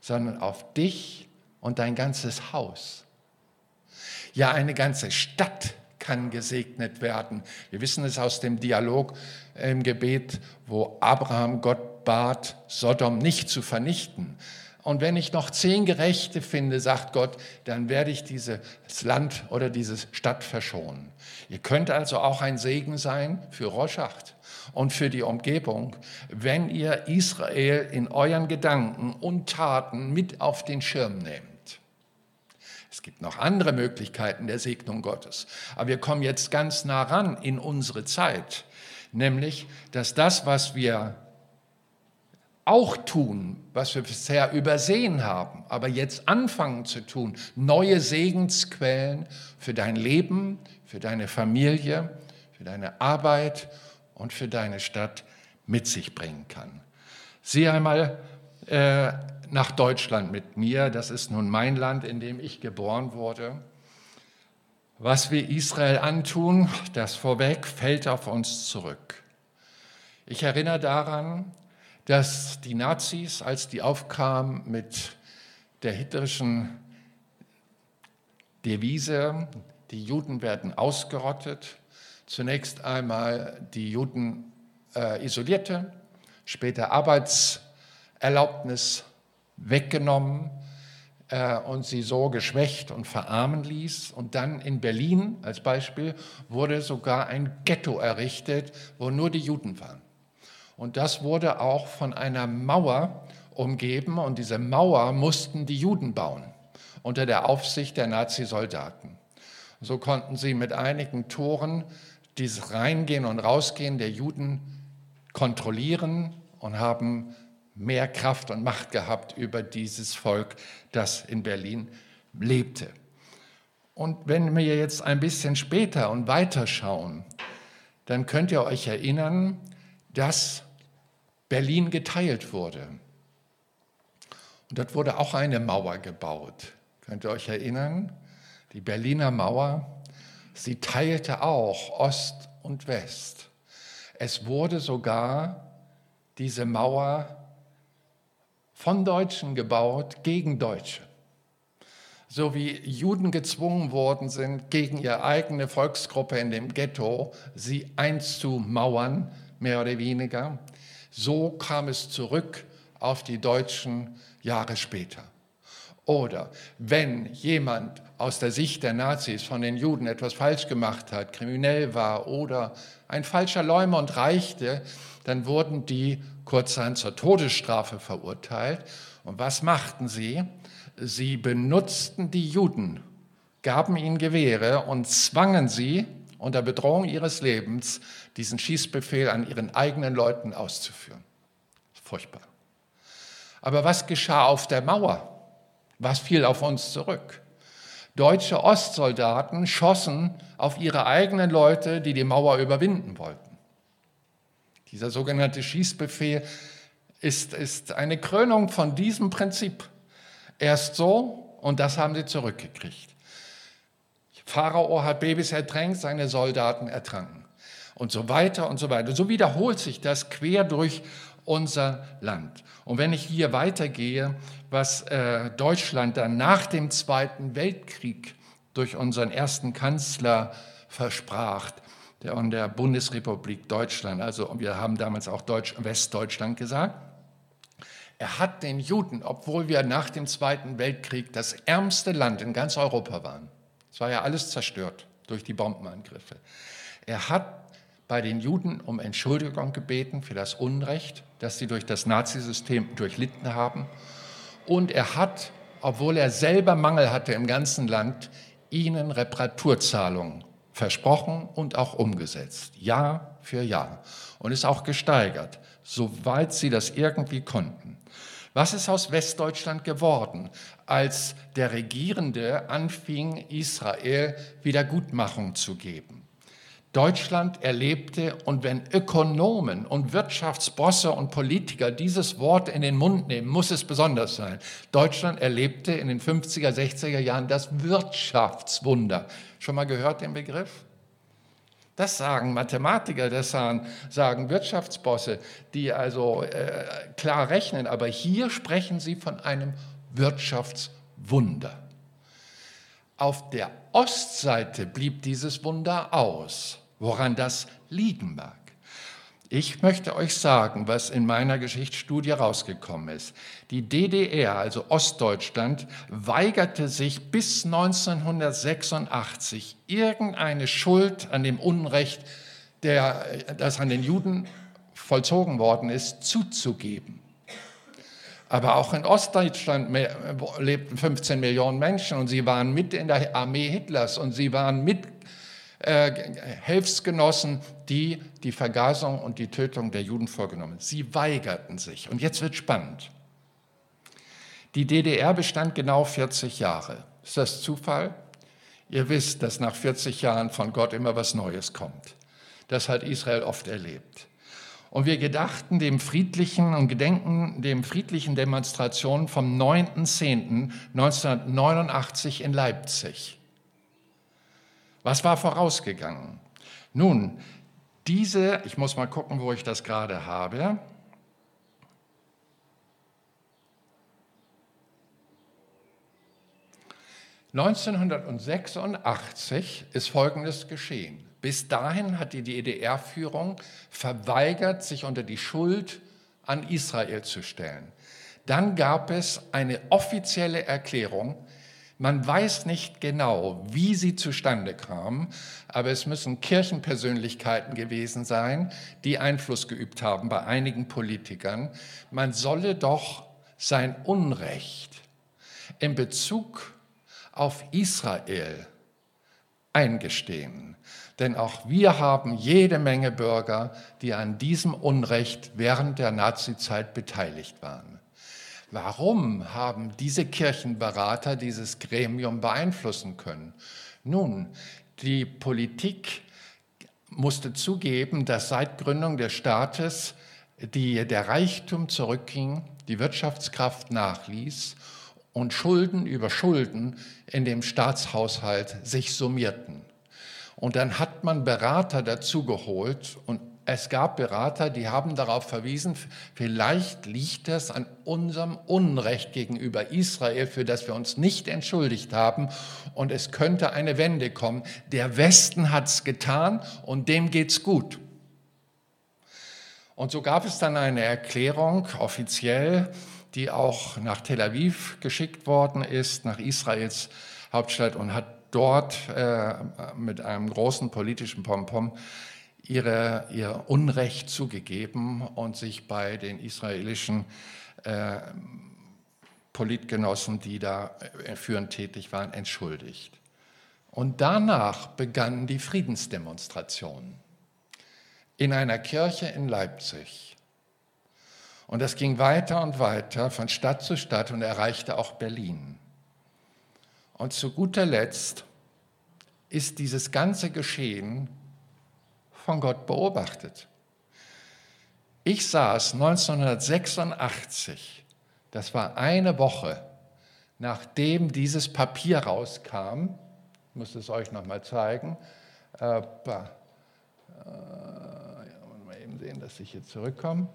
sondern auf dich und dein ganzes Haus. Ja, eine ganze Stadt kann gesegnet werden. Wir wissen es aus dem Dialog im Gebet, wo Abraham Gott bat, Sodom nicht zu vernichten. Und wenn ich noch zehn Gerechte finde, sagt Gott, dann werde ich dieses Land oder diese Stadt verschonen. Ihr könnt also auch ein Segen sein für Roschacht und für die Umgebung, wenn ihr Israel in euren Gedanken und Taten mit auf den Schirm nehmt. Gibt noch andere Möglichkeiten der Segnung Gottes. Aber wir kommen jetzt ganz nah ran in unsere Zeit, nämlich, dass das, was wir auch tun, was wir bisher übersehen haben, aber jetzt anfangen zu tun, neue Segensquellen für dein Leben, für deine Familie, für deine Arbeit und für deine Stadt mit sich bringen kann. Sieh einmal, äh, nach Deutschland mit mir. Das ist nun mein Land, in dem ich geboren wurde. Was wir Israel antun, das vorweg fällt auf uns zurück. Ich erinnere daran, dass die Nazis, als die aufkamen mit der hitlerischen Devise, die Juden werden ausgerottet, zunächst einmal die Juden äh, isolierte, später Arbeitserlaubnis weggenommen äh, und sie so geschwächt und verarmen ließ. Und dann in Berlin als Beispiel wurde sogar ein Ghetto errichtet, wo nur die Juden waren. Und das wurde auch von einer Mauer umgeben und diese Mauer mussten die Juden bauen unter der Aufsicht der Nazisoldaten. So konnten sie mit einigen Toren dieses Reingehen und Rausgehen der Juden kontrollieren und haben mehr Kraft und Macht gehabt über dieses Volk, das in Berlin lebte. Und wenn wir jetzt ein bisschen später und weiter schauen, dann könnt ihr euch erinnern, dass Berlin geteilt wurde. Und dort wurde auch eine Mauer gebaut. Könnt ihr euch erinnern? Die Berliner Mauer, sie teilte auch Ost und West. Es wurde sogar diese Mauer von Deutschen gebaut gegen Deutsche. So wie Juden gezwungen worden sind, gegen ihre eigene Volksgruppe in dem Ghetto sie einzumauern, mehr oder weniger, so kam es zurück auf die Deutschen Jahre später. Oder wenn jemand aus der Sicht der Nazis von den Juden etwas falsch gemacht hat, kriminell war oder ein falscher Läumer und reichte, dann wurden die kurzerhand zur Todesstrafe verurteilt. Und was machten sie? Sie benutzten die Juden, gaben ihnen Gewehre und zwangen sie unter Bedrohung ihres Lebens, diesen Schießbefehl an ihren eigenen Leuten auszuführen. Furchtbar. Aber was geschah auf der Mauer? Was fiel auf uns zurück? Deutsche Ostsoldaten schossen auf ihre eigenen Leute, die die Mauer überwinden wollten. Dieser sogenannte Schießbefehl ist, ist eine Krönung von diesem Prinzip. Erst so und das haben sie zurückgekriegt. Pharao hat Babys ertränkt, seine Soldaten ertranken. Und so weiter und so weiter. So wiederholt sich das quer durch unser Land. Und wenn ich hier weitergehe, was äh, Deutschland dann nach dem Zweiten Weltkrieg durch unseren ersten Kanzler versprach, der und der Bundesrepublik Deutschland, also wir haben damals auch Deutsch, Westdeutschland gesagt, er hat den Juden, obwohl wir nach dem Zweiten Weltkrieg das ärmste Land in ganz Europa waren, es war ja alles zerstört durch die Bombenangriffe, er hat bei den Juden um Entschuldigung gebeten für das Unrecht, das sie durch das Nazisystem durchlitten haben. Und er hat, obwohl er selber Mangel hatte im ganzen Land, ihnen Reparaturzahlungen versprochen und auch umgesetzt, Jahr für Jahr. Und ist auch gesteigert, soweit sie das irgendwie konnten. Was ist aus Westdeutschland geworden, als der Regierende anfing, Israel Wiedergutmachung zu geben? Deutschland erlebte, und wenn Ökonomen und Wirtschaftsbosse und Politiker dieses Wort in den Mund nehmen, muss es besonders sein. Deutschland erlebte in den 50er, 60er Jahren das Wirtschaftswunder. Schon mal gehört den Begriff? Das sagen Mathematiker, das sagen, sagen Wirtschaftsbosse, die also äh, klar rechnen, aber hier sprechen sie von einem Wirtschaftswunder. Auf der Ostseite blieb dieses Wunder aus, woran das liegen mag. Ich möchte euch sagen, was in meiner Geschichtsstudie rausgekommen ist. Die DDR, also Ostdeutschland, weigerte sich bis 1986 irgendeine Schuld an dem Unrecht, der, das an den Juden vollzogen worden ist, zuzugeben. Aber auch in Ostdeutschland lebten 15 Millionen Menschen und sie waren mit in der Armee Hitlers und sie waren mit äh, Hilfsgenossen, die die Vergasung und die Tötung der Juden vorgenommen. Sie weigerten sich. Und jetzt wird spannend. Die DDR bestand genau 40 Jahre. Ist das Zufall? Ihr wisst, dass nach 40 Jahren von Gott immer was Neues kommt. Das hat Israel oft erlebt. Und wir gedachten dem friedlichen und gedenken dem friedlichen Demonstrationen vom 9.10.1989 in Leipzig. Was war vorausgegangen? Nun, diese, ich muss mal gucken, wo ich das gerade habe. (1986) ist Folgendes geschehen. Bis dahin hat die DDR-Führung verweigert, sich unter die Schuld an Israel zu stellen. Dann gab es eine offizielle Erklärung. Man weiß nicht genau, wie sie zustande kam, aber es müssen Kirchenpersönlichkeiten gewesen sein, die Einfluss geübt haben bei einigen Politikern. Man solle doch sein Unrecht in Bezug auf Israel eingestehen. Denn auch wir haben jede Menge Bürger, die an diesem Unrecht während der Nazizeit beteiligt waren. Warum haben diese Kirchenberater dieses Gremium beeinflussen können? Nun, die Politik musste zugeben, dass seit Gründung des Staates die, der Reichtum zurückging, die Wirtschaftskraft nachließ und Schulden über Schulden in dem Staatshaushalt sich summierten. Und dann hat man Berater dazu geholt und es gab Berater, die haben darauf verwiesen, vielleicht liegt es an unserem Unrecht gegenüber Israel, für das wir uns nicht entschuldigt haben. Und es könnte eine Wende kommen. Der Westen hat es getan und dem geht's gut. Und so gab es dann eine Erklärung offiziell, die auch nach Tel Aviv geschickt worden ist, nach Israels Hauptstadt und hat dort äh, mit einem großen politischen Pompom ihre, ihr Unrecht zugegeben und sich bei den israelischen äh, Politgenossen, die da äh, führend tätig waren, entschuldigt. Und danach begannen die Friedensdemonstrationen in einer Kirche in Leipzig. Und das ging weiter und weiter von Stadt zu Stadt und erreichte auch Berlin. Und zu guter Letzt ist dieses ganze Geschehen von Gott beobachtet. Ich saß 1986, das war eine Woche, nachdem dieses Papier rauskam, ich muss es euch nochmal zeigen, äh, äh, mal eben sehen, dass ich hier zurückkomme.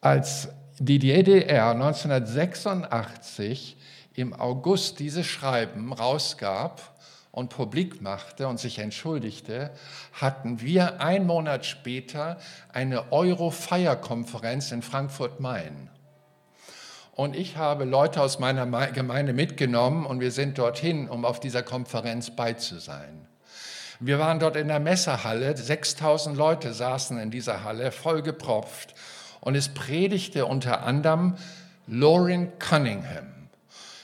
Als die DDR 1986 im August dieses Schreiben rausgab und publik machte und sich entschuldigte, hatten wir einen Monat später eine Euro-Feier-Konferenz in Frankfurt-Main. Und ich habe Leute aus meiner Gemeinde mitgenommen und wir sind dorthin, um auf dieser Konferenz beizusein. Wir waren dort in der Messerhalle, 6000 Leute saßen in dieser Halle, vollgepropft. Und es predigte unter anderem Lauren Cunningham.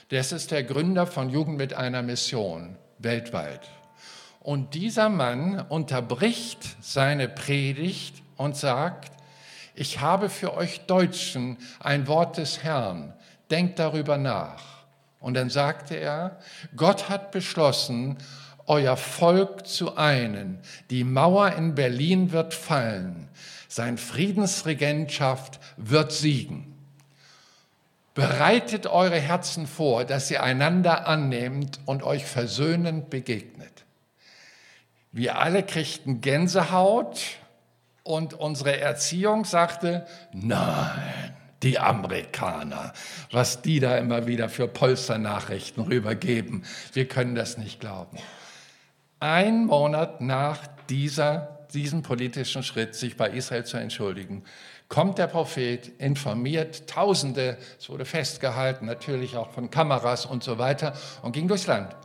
Das ist der Gründer von Jugend mit einer Mission weltweit. Und dieser Mann unterbricht seine Predigt und sagt, ich habe für euch Deutschen ein Wort des Herrn, denkt darüber nach. Und dann sagte er, Gott hat beschlossen, euer Volk zu einen. Die Mauer in Berlin wird fallen. Sein Friedensregentschaft wird siegen. Bereitet eure Herzen vor, dass ihr einander annehmt und euch versöhnend begegnet. Wir alle kriegten Gänsehaut und unsere Erziehung sagte, nein, die Amerikaner, was die da immer wieder für Polsternachrichten rübergeben, wir können das nicht glauben. Ein Monat nach dieser, diesem politischen Schritt, sich bei Israel zu entschuldigen, kommt der Prophet, informiert Tausende, es wurde festgehalten, natürlich auch von Kameras und so weiter, und ging durchs Land.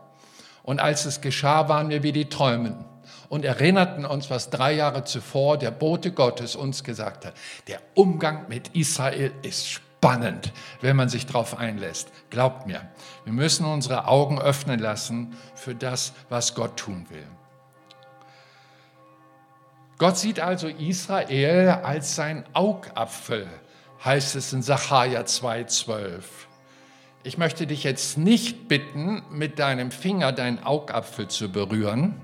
Und als es geschah, waren wir wie die Träumen und erinnerten uns, was drei Jahre zuvor der Bote Gottes uns gesagt hat. Der Umgang mit Israel ist spannend, wenn man sich darauf einlässt. Glaubt mir, wir müssen unsere Augen öffnen lassen für das, was Gott tun will. Gott sieht also Israel als sein Augapfel, heißt es in Sacharja 2,12. Ich möchte dich jetzt nicht bitten, mit deinem Finger deinen Augapfel zu berühren.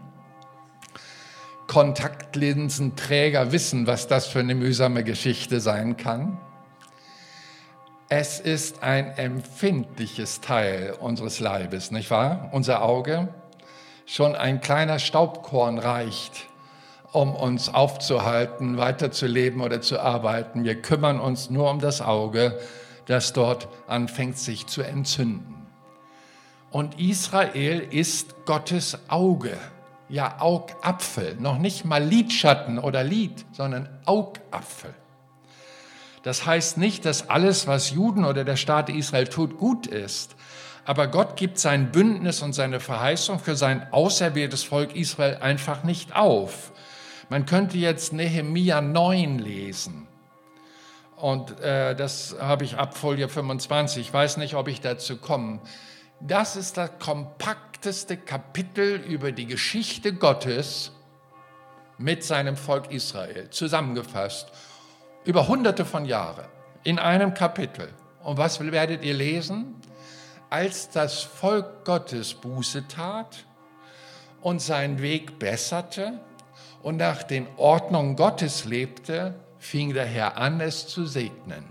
Kontaktlinsenträger wissen, was das für eine mühsame Geschichte sein kann. Es ist ein empfindliches Teil unseres Leibes, nicht wahr? Unser Auge. Schon ein kleiner Staubkorn reicht, um uns aufzuhalten, weiterzuleben oder zu arbeiten. Wir kümmern uns nur um das Auge, das dort anfängt sich zu entzünden. Und Israel ist Gottes Auge, ja Augapfel, noch nicht mal Lidschatten oder Lid, sondern Augapfel. Das heißt nicht, dass alles, was Juden oder der Staat Israel tut, gut ist. Aber Gott gibt sein Bündnis und seine Verheißung für sein auserwähltes Volk Israel einfach nicht auf. Man könnte jetzt Nehemia 9 lesen. Und äh, das habe ich ab Folie 25. Ich weiß nicht, ob ich dazu komme. Das ist das kompakteste Kapitel über die Geschichte Gottes mit seinem Volk Israel, zusammengefasst, über hunderte von Jahren, in einem Kapitel. Und was werdet ihr lesen? Als das Volk Gottes Buße tat und seinen Weg besserte, und nach den Ordnungen Gottes lebte, fing der Herr an, es zu segnen.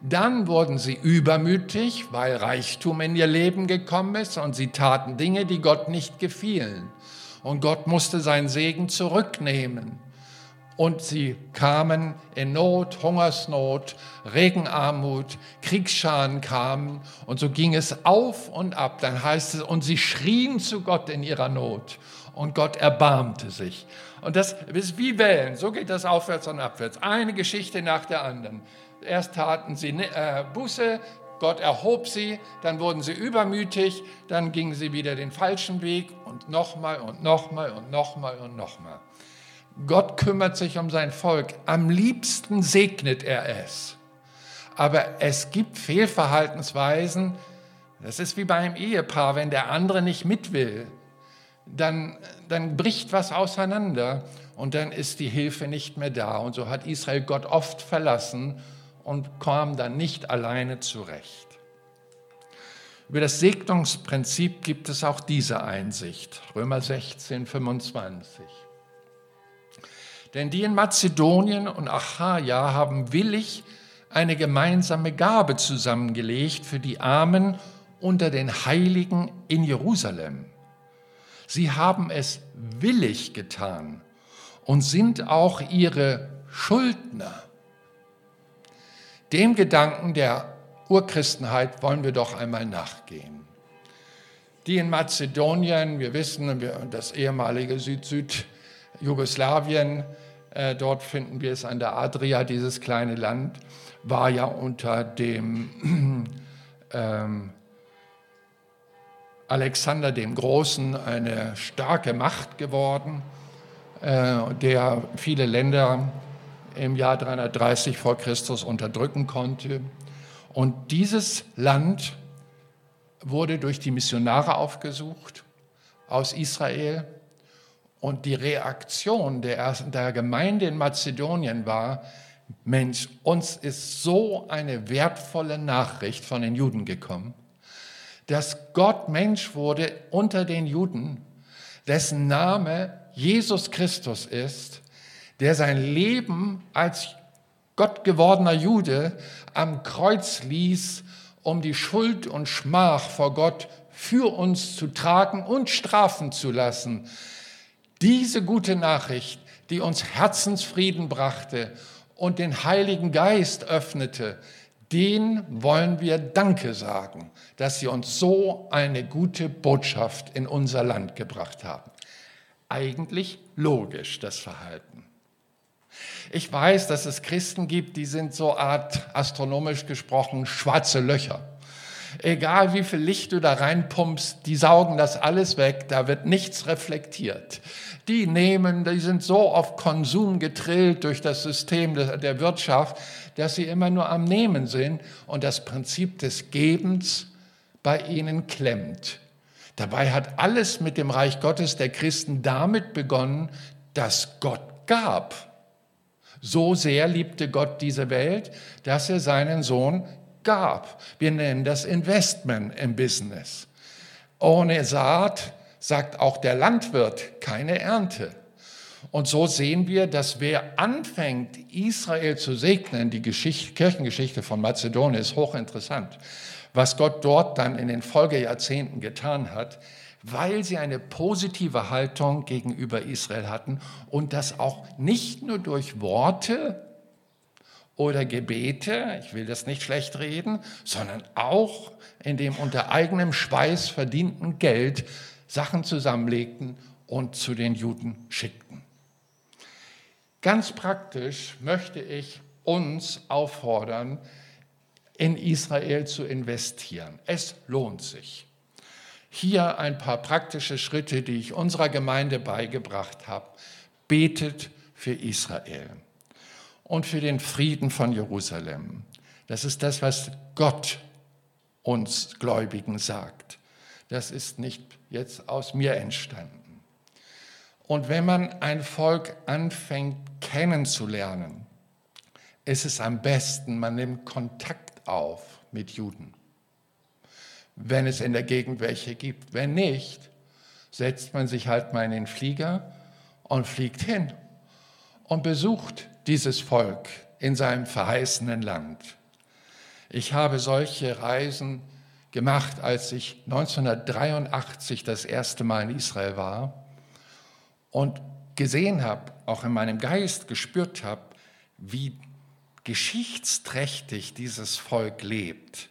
Dann wurden sie übermütig, weil Reichtum in ihr Leben gekommen ist und sie taten Dinge, die Gott nicht gefielen. Und Gott musste seinen Segen zurücknehmen. Und sie kamen in Not, Hungersnot, Regenarmut, Kriegsscharen kamen und so ging es auf und ab. Dann heißt es, und sie schrien zu Gott in ihrer Not. Und Gott erbarmte sich. Und das ist wie Wellen, so geht das aufwärts und abwärts. Eine Geschichte nach der anderen. Erst taten sie äh, Buße, Gott erhob sie, dann wurden sie übermütig, dann gingen sie wieder den falschen Weg und nochmal und nochmal und nochmal und nochmal. Gott kümmert sich um sein Volk. Am liebsten segnet er es. Aber es gibt Fehlverhaltensweisen. Das ist wie bei einem Ehepaar, wenn der andere nicht mit will, dann, dann bricht was auseinander und dann ist die Hilfe nicht mehr da. Und so hat Israel Gott oft verlassen und kam dann nicht alleine zurecht. Über das Segnungsprinzip gibt es auch diese Einsicht. Römer 16, 25. Denn die in Mazedonien und Achaia haben willig eine gemeinsame Gabe zusammengelegt für die Armen unter den Heiligen in Jerusalem. Sie haben es willig getan und sind auch ihre Schuldner. Dem Gedanken der Urchristenheit wollen wir doch einmal nachgehen. Die in Mazedonien, wir wissen, das ehemalige Süd-Süd-Jugoslawien, äh, dort finden wir es an der Adria, dieses kleine Land, war ja unter dem ähm, Alexander dem Großen eine starke Macht geworden, äh, der viele Länder im Jahr 330 vor Christus unterdrücken konnte. Und dieses Land wurde durch die Missionare aufgesucht aus Israel. Und die Reaktion der, der Gemeinde in Mazedonien war, Mensch, uns ist so eine wertvolle Nachricht von den Juden gekommen, dass Gott Mensch wurde unter den Juden, dessen Name Jesus Christus ist, der sein Leben als Gott gewordener Jude am Kreuz ließ, um die Schuld und Schmach vor Gott für uns zu tragen und strafen zu lassen. Diese gute Nachricht, die uns Herzensfrieden brachte und den Heiligen Geist öffnete, den wollen wir Danke sagen, dass sie uns so eine gute Botschaft in unser Land gebracht haben. Eigentlich logisch, das Verhalten. Ich weiß, dass es Christen gibt, die sind so Art astronomisch gesprochen schwarze Löcher. Egal wie viel Licht du da reinpumpst, die saugen das alles weg, da wird nichts reflektiert. Die nehmen, die sind so auf Konsum getrillt durch das System der Wirtschaft, dass sie immer nur am Nehmen sind und das Prinzip des Gebens bei ihnen klemmt. Dabei hat alles mit dem Reich Gottes der Christen damit begonnen, dass Gott gab. So sehr liebte Gott diese Welt, dass er seinen Sohn gab. Wir nennen das Investment im Business. Ohne Saat, sagt auch der Landwirt, keine Ernte. Und so sehen wir, dass wer anfängt, Israel zu segnen, die Geschichte, Kirchengeschichte von Mazedonien ist hochinteressant, was Gott dort dann in den Folgejahrzehnten getan hat, weil sie eine positive Haltung gegenüber Israel hatten und das auch nicht nur durch Worte, oder Gebete, ich will das nicht schlecht reden, sondern auch in dem unter eigenem Schweiß verdienten Geld Sachen zusammenlegten und zu den Juden schickten. Ganz praktisch möchte ich uns auffordern, in Israel zu investieren. Es lohnt sich. Hier ein paar praktische Schritte, die ich unserer Gemeinde beigebracht habe. Betet für Israel und für den Frieden von Jerusalem. Das ist das, was Gott uns Gläubigen sagt. Das ist nicht jetzt aus mir entstanden. Und wenn man ein Volk anfängt kennenzulernen, ist es am besten, man nimmt Kontakt auf mit Juden, wenn es in der Gegend welche gibt. Wenn nicht, setzt man sich halt mal in den Flieger und fliegt hin und besucht dieses Volk in seinem verheißenen Land. Ich habe solche Reisen gemacht, als ich 1983 das erste Mal in Israel war und gesehen habe, auch in meinem Geist gespürt habe, wie geschichtsträchtig dieses Volk lebt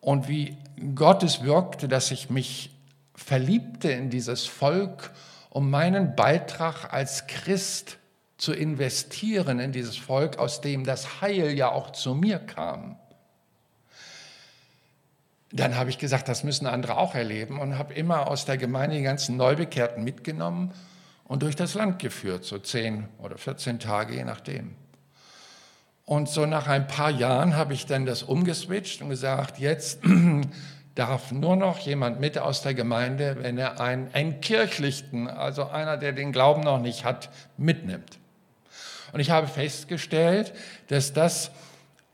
und wie Gott es wirkte, dass ich mich verliebte in dieses Volk, um meinen Beitrag als Christ zu investieren in dieses Volk, aus dem das Heil ja auch zu mir kam. Dann habe ich gesagt, das müssen andere auch erleben und habe immer aus der Gemeinde die ganzen Neubekehrten mitgenommen und durch das Land geführt, so zehn oder 14 Tage, je nachdem. Und so nach ein paar Jahren habe ich dann das umgeswitcht und gesagt, jetzt darf nur noch jemand mit aus der Gemeinde, wenn er einen entkirchlichten, also einer, der den Glauben noch nicht hat, mitnimmt. Und ich habe festgestellt, dass das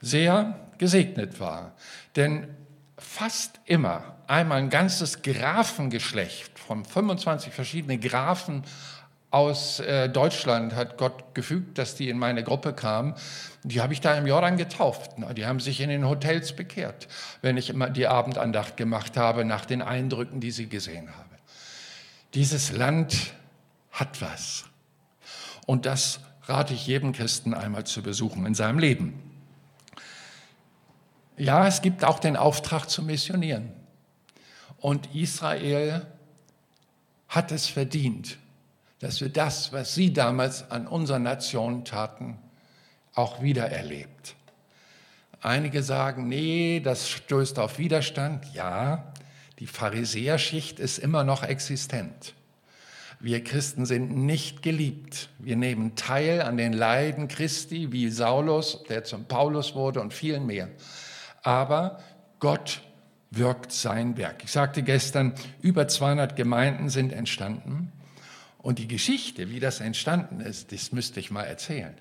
sehr gesegnet war. Denn fast immer einmal ein ganzes Grafengeschlecht von 25 verschiedenen Grafen aus äh, Deutschland hat Gott gefügt, dass die in meine Gruppe kamen. Die habe ich da im Jordan getauft. Die haben sich in den Hotels bekehrt, wenn ich immer die Abendandacht gemacht habe nach den Eindrücken, die sie gesehen haben. Dieses Land hat was. Und das rate ich jedem Christen einmal zu besuchen in seinem Leben. Ja, es gibt auch den Auftrag zu missionieren. Und Israel hat es verdient, dass wir das, was sie damals an unserer Nation taten, auch wieder erlebt. Einige sagen, nee, das stößt auf Widerstand. Ja, die Pharisäerschicht ist immer noch existent. Wir Christen sind nicht geliebt. Wir nehmen teil an den Leiden Christi, wie Saulus, der zum Paulus wurde und vielen mehr. Aber Gott wirkt sein Werk. Ich sagte gestern, über 200 Gemeinden sind entstanden. Und die Geschichte, wie das entstanden ist, das müsste ich mal erzählen.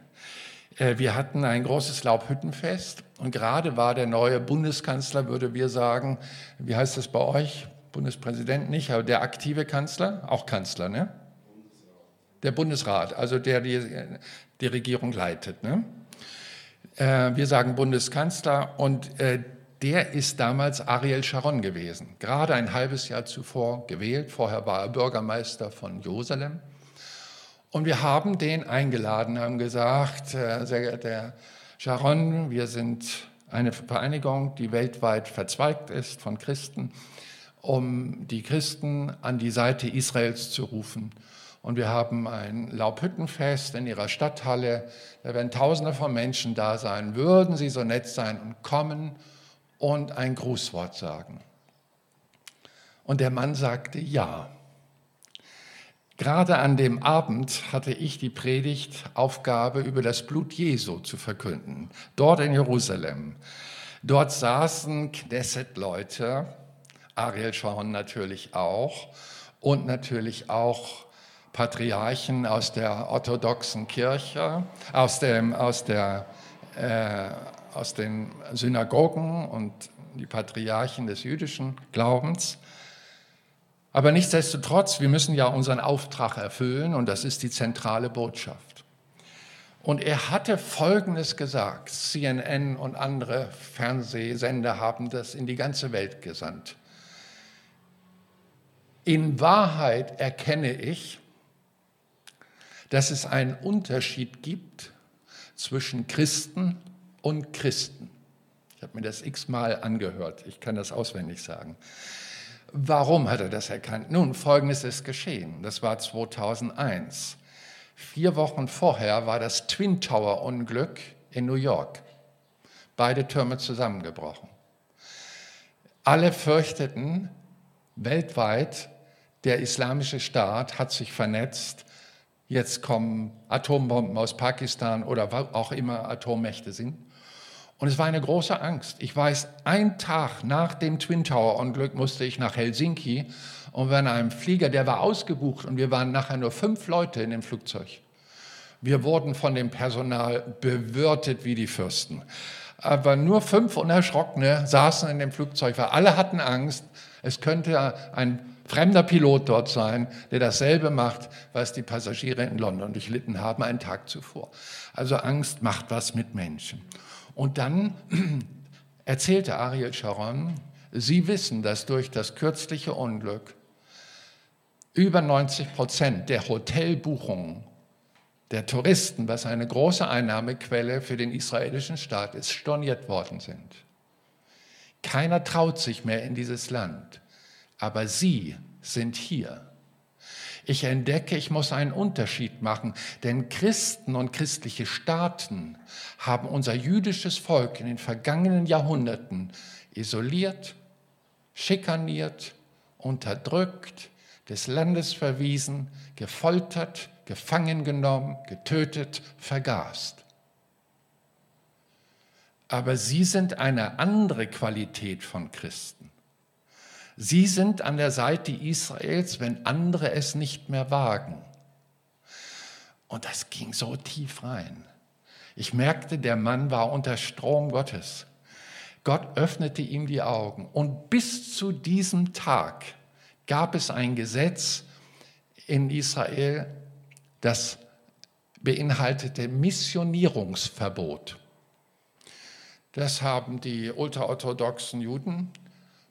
Äh, wir hatten ein großes Laubhüttenfest und gerade war der neue Bundeskanzler, würde wir sagen, wie heißt das bei euch? Bundespräsident nicht, aber der aktive Kanzler, auch Kanzler, ne? Der Bundesrat, also der die, die Regierung leitet. Ne? Äh, wir sagen Bundeskanzler und äh, der ist damals Ariel Sharon gewesen, gerade ein halbes Jahr zuvor gewählt. Vorher war er Bürgermeister von Jerusalem. Und wir haben den eingeladen, haben gesagt, äh, sehr geehrter Herr Sharon, wir sind eine Vereinigung, die weltweit verzweigt ist von Christen um die Christen an die Seite Israels zu rufen. Und wir haben ein Laubhüttenfest in ihrer Stadthalle. Da werden Tausende von Menschen da sein. Würden Sie so nett sein und kommen und ein Grußwort sagen? Und der Mann sagte ja. Gerade an dem Abend hatte ich die Predigtaufgabe, über das Blut Jesu zu verkünden, dort in Jerusalem. Dort saßen Knesset-Leute, Ariel Sharon natürlich auch und natürlich auch Patriarchen aus der orthodoxen Kirche, aus, dem, aus, der, äh, aus den Synagogen und die Patriarchen des jüdischen Glaubens. Aber nichtsdestotrotz, wir müssen ja unseren Auftrag erfüllen und das ist die zentrale Botschaft. Und er hatte Folgendes gesagt, CNN und andere Fernsehsender haben das in die ganze Welt gesandt. In Wahrheit erkenne ich, dass es einen Unterschied gibt zwischen Christen und Christen. Ich habe mir das x-mal angehört, ich kann das auswendig sagen. Warum hat er das erkannt? Nun, Folgendes ist geschehen. Das war 2001. Vier Wochen vorher war das Twin Tower Unglück in New York. Beide Türme zusammengebrochen. Alle fürchteten weltweit, der islamische Staat hat sich vernetzt. Jetzt kommen Atombomben aus Pakistan oder auch immer Atommächte sind. Und es war eine große Angst. Ich weiß, ein Tag nach dem Twin Tower Unglück musste ich nach Helsinki und war in einem Flieger, der war ausgebucht und wir waren nachher nur fünf Leute in dem Flugzeug. Wir wurden von dem Personal bewirtet wie die Fürsten. Aber nur fünf Unerschrockene saßen in dem Flugzeug, weil alle hatten Angst. Es könnte ein fremder Pilot dort sein, der dasselbe macht, was die Passagiere in London durchlitten haben einen Tag zuvor. Also Angst macht was mit Menschen. Und dann erzählte Ariel Sharon, Sie wissen, dass durch das kürzliche Unglück über 90 Prozent der Hotelbuchungen der Touristen, was eine große Einnahmequelle für den israelischen Staat ist, storniert worden sind. Keiner traut sich mehr in dieses Land. Aber Sie sind hier. Ich entdecke, ich muss einen Unterschied machen, denn Christen und christliche Staaten haben unser jüdisches Volk in den vergangenen Jahrhunderten isoliert, schikaniert, unterdrückt, des Landes verwiesen, gefoltert, gefangen genommen, getötet, vergast. Aber sie sind eine andere Qualität von Christen. Sie sind an der Seite Israels, wenn andere es nicht mehr wagen. Und das ging so tief rein. Ich merkte, der Mann war unter Strom Gottes. Gott öffnete ihm die Augen. Und bis zu diesem Tag gab es ein Gesetz in Israel, das beinhaltete Missionierungsverbot. Das haben die ultraorthodoxen Juden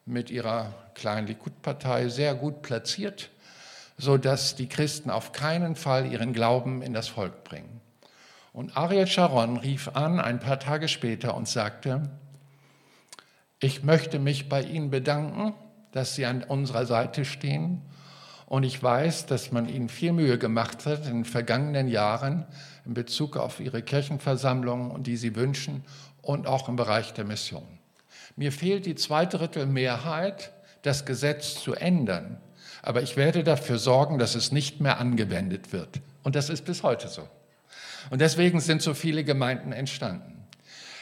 mit ihrer kleinen Likud-Partei sehr gut platziert, sodass die Christen auf keinen Fall ihren Glauben in das Volk bringen. Und Ariel Sharon rief an ein paar Tage später und sagte, ich möchte mich bei Ihnen bedanken, dass Sie an unserer Seite stehen. Und ich weiß, dass man Ihnen viel Mühe gemacht hat in den vergangenen Jahren in Bezug auf Ihre Kirchenversammlungen, die Sie wünschen und auch im Bereich der Mission. Mir fehlt die Zweidrittelmehrheit, das Gesetz zu ändern. Aber ich werde dafür sorgen, dass es nicht mehr angewendet wird. Und das ist bis heute so. Und deswegen sind so viele Gemeinden entstanden.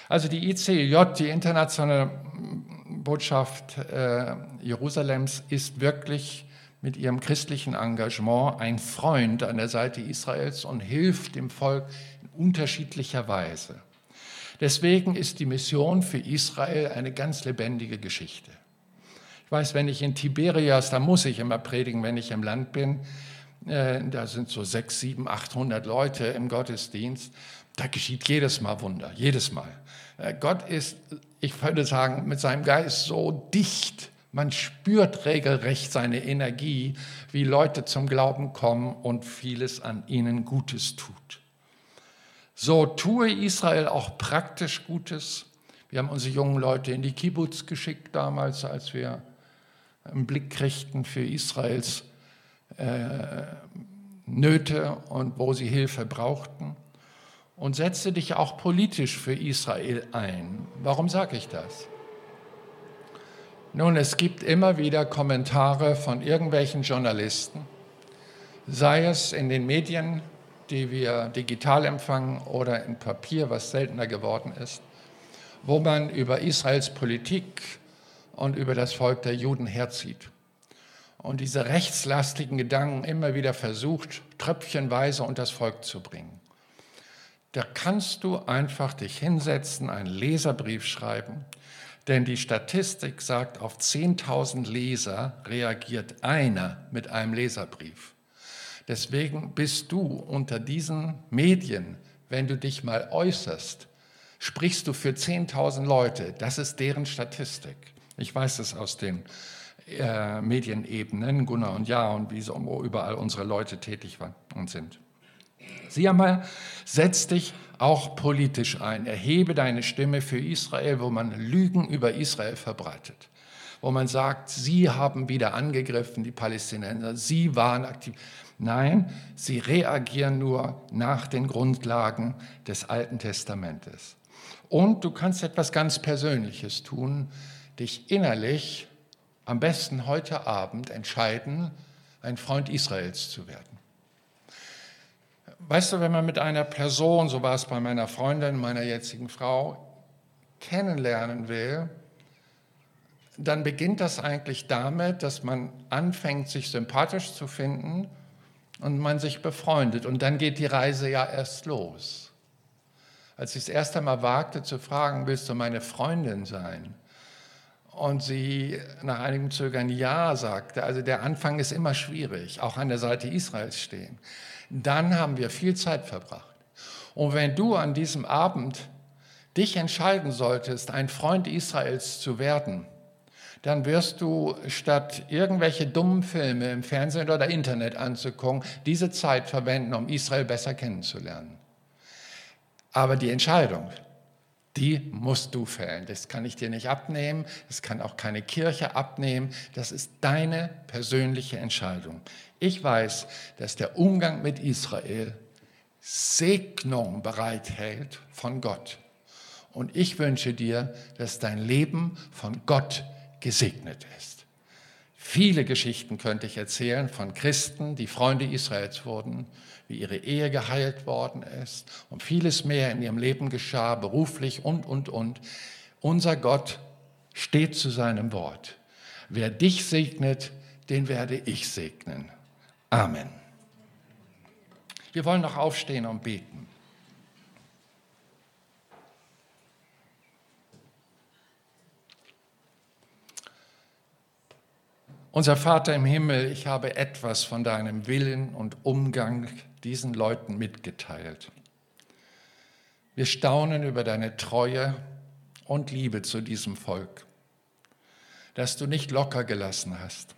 Also die ICJ, die Internationale Botschaft äh, Jerusalems, ist wirklich mit ihrem christlichen Engagement ein Freund an der Seite Israels und hilft dem Volk in unterschiedlicher Weise. Deswegen ist die Mission für Israel eine ganz lebendige Geschichte. Ich weiß, wenn ich in Tiberias, da muss ich immer predigen, wenn ich im Land bin, äh, da sind so sechs, sieben, achthundert Leute im Gottesdienst, da geschieht jedes Mal Wunder, jedes Mal. Äh, Gott ist, ich würde sagen, mit seinem Geist so dicht. Man spürt regelrecht seine Energie, wie Leute zum Glauben kommen und vieles an ihnen Gutes tut. So tue Israel auch praktisch Gutes. Wir haben unsere jungen Leute in die Kibbutz geschickt damals, als wir einen Blick kriegten für Israels äh, Nöte und wo sie Hilfe brauchten und setze dich auch politisch für Israel ein. Warum sage ich das? Nun, es gibt immer wieder Kommentare von irgendwelchen Journalisten, sei es in den Medien, die wir digital empfangen oder in Papier, was seltener geworden ist, wo man über Israels Politik und über das Volk der Juden herzieht und diese rechtslastigen Gedanken immer wieder versucht, tröpfchenweise unter das Volk zu bringen da kannst du einfach dich hinsetzen, einen Leserbrief schreiben, denn die Statistik sagt, auf 10.000 Leser reagiert einer mit einem Leserbrief. Deswegen bist du unter diesen Medien, wenn du dich mal äußerst, sprichst du für 10.000 Leute. Das ist deren Statistik. Ich weiß es aus den äh, Medienebenen, Gunnar und Ja und wie so, wo überall unsere Leute tätig waren und sind. Sieh einmal, setz dich auch politisch ein. Erhebe deine Stimme für Israel, wo man Lügen über Israel verbreitet. Wo man sagt, sie haben wieder angegriffen, die Palästinenser, sie waren aktiv. Nein, sie reagieren nur nach den Grundlagen des Alten Testamentes. Und du kannst etwas ganz Persönliches tun, dich innerlich am besten heute Abend entscheiden, ein Freund Israels zu werden. Weißt du, wenn man mit einer Person, so war es bei meiner Freundin, meiner jetzigen Frau, kennenlernen will, dann beginnt das eigentlich damit, dass man anfängt, sich sympathisch zu finden und man sich befreundet. Und dann geht die Reise ja erst los. Als ich das erste Mal wagte zu fragen, willst du meine Freundin sein? Und sie nach einigem Zögern Ja sagte. Also der Anfang ist immer schwierig, auch an der Seite Israels stehen dann haben wir viel Zeit verbracht. Und wenn du an diesem Abend dich entscheiden solltest, ein Freund Israels zu werden, dann wirst du statt irgendwelche dummen Filme im Fernsehen oder Internet anzugucken, diese Zeit verwenden, um Israel besser kennenzulernen. Aber die Entscheidung, die musst du fällen. Das kann ich dir nicht abnehmen, das kann auch keine Kirche abnehmen. Das ist deine persönliche Entscheidung. Ich weiß, dass der Umgang mit Israel Segnung bereithält von Gott. Und ich wünsche dir, dass dein Leben von Gott gesegnet ist. Viele Geschichten könnte ich erzählen von Christen, die Freunde Israels wurden, wie ihre Ehe geheilt worden ist und vieles mehr in ihrem Leben geschah, beruflich und, und, und. Unser Gott steht zu seinem Wort. Wer dich segnet, den werde ich segnen. Amen. Wir wollen noch aufstehen und beten. Unser Vater im Himmel, ich habe etwas von deinem Willen und Umgang diesen Leuten mitgeteilt. Wir staunen über deine Treue und Liebe zu diesem Volk, dass du nicht locker gelassen hast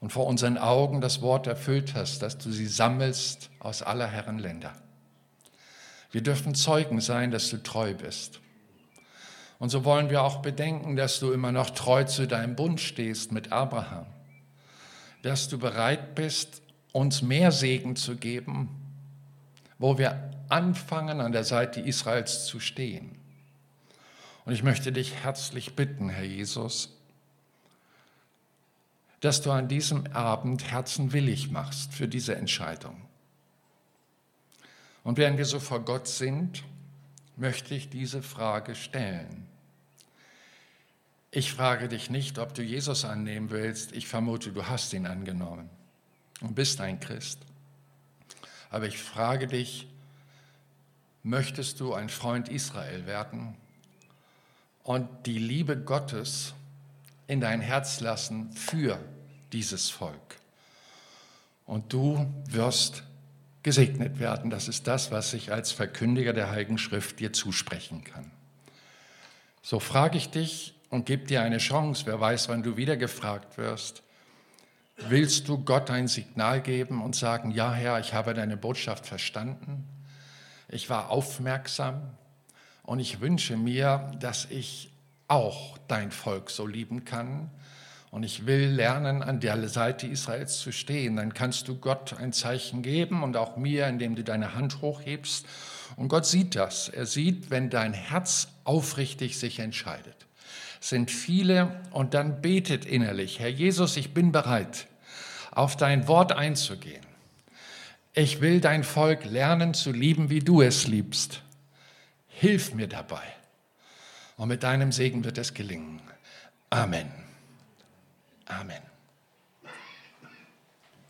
und vor unseren Augen das Wort erfüllt hast, dass du sie sammelst aus aller Herren Länder. Wir dürfen Zeugen sein, dass du treu bist. Und so wollen wir auch bedenken, dass du immer noch treu zu deinem Bund stehst mit Abraham, dass du bereit bist, uns mehr Segen zu geben, wo wir anfangen, an der Seite Israels zu stehen. Und ich möchte dich herzlich bitten, Herr Jesus, dass du an diesem Abend herzenwillig machst für diese Entscheidung. Und während wir so vor Gott sind, möchte ich diese Frage stellen. Ich frage dich nicht, ob du Jesus annehmen willst. Ich vermute, du hast ihn angenommen und bist ein Christ. Aber ich frage dich, möchtest du ein Freund Israel werden und die Liebe Gottes in dein Herz lassen für dieses Volk? Und du wirst gesegnet werden. Das ist das, was ich als Verkündiger der Heiligen Schrift dir zusprechen kann. So frage ich dich, und gib dir eine Chance. Wer weiß, wann du wieder gefragt wirst. Willst du Gott ein Signal geben und sagen, ja Herr, ich habe deine Botschaft verstanden, ich war aufmerksam und ich wünsche mir, dass ich auch dein Volk so lieben kann und ich will lernen, an der Seite Israels zu stehen. Dann kannst du Gott ein Zeichen geben und auch mir, indem du deine Hand hochhebst. Und Gott sieht das. Er sieht, wenn dein Herz aufrichtig sich entscheidet sind viele und dann betet innerlich, Herr Jesus, ich bin bereit, auf dein Wort einzugehen. Ich will dein Volk lernen zu lieben, wie du es liebst. Hilf mir dabei. Und mit deinem Segen wird es gelingen. Amen. Amen.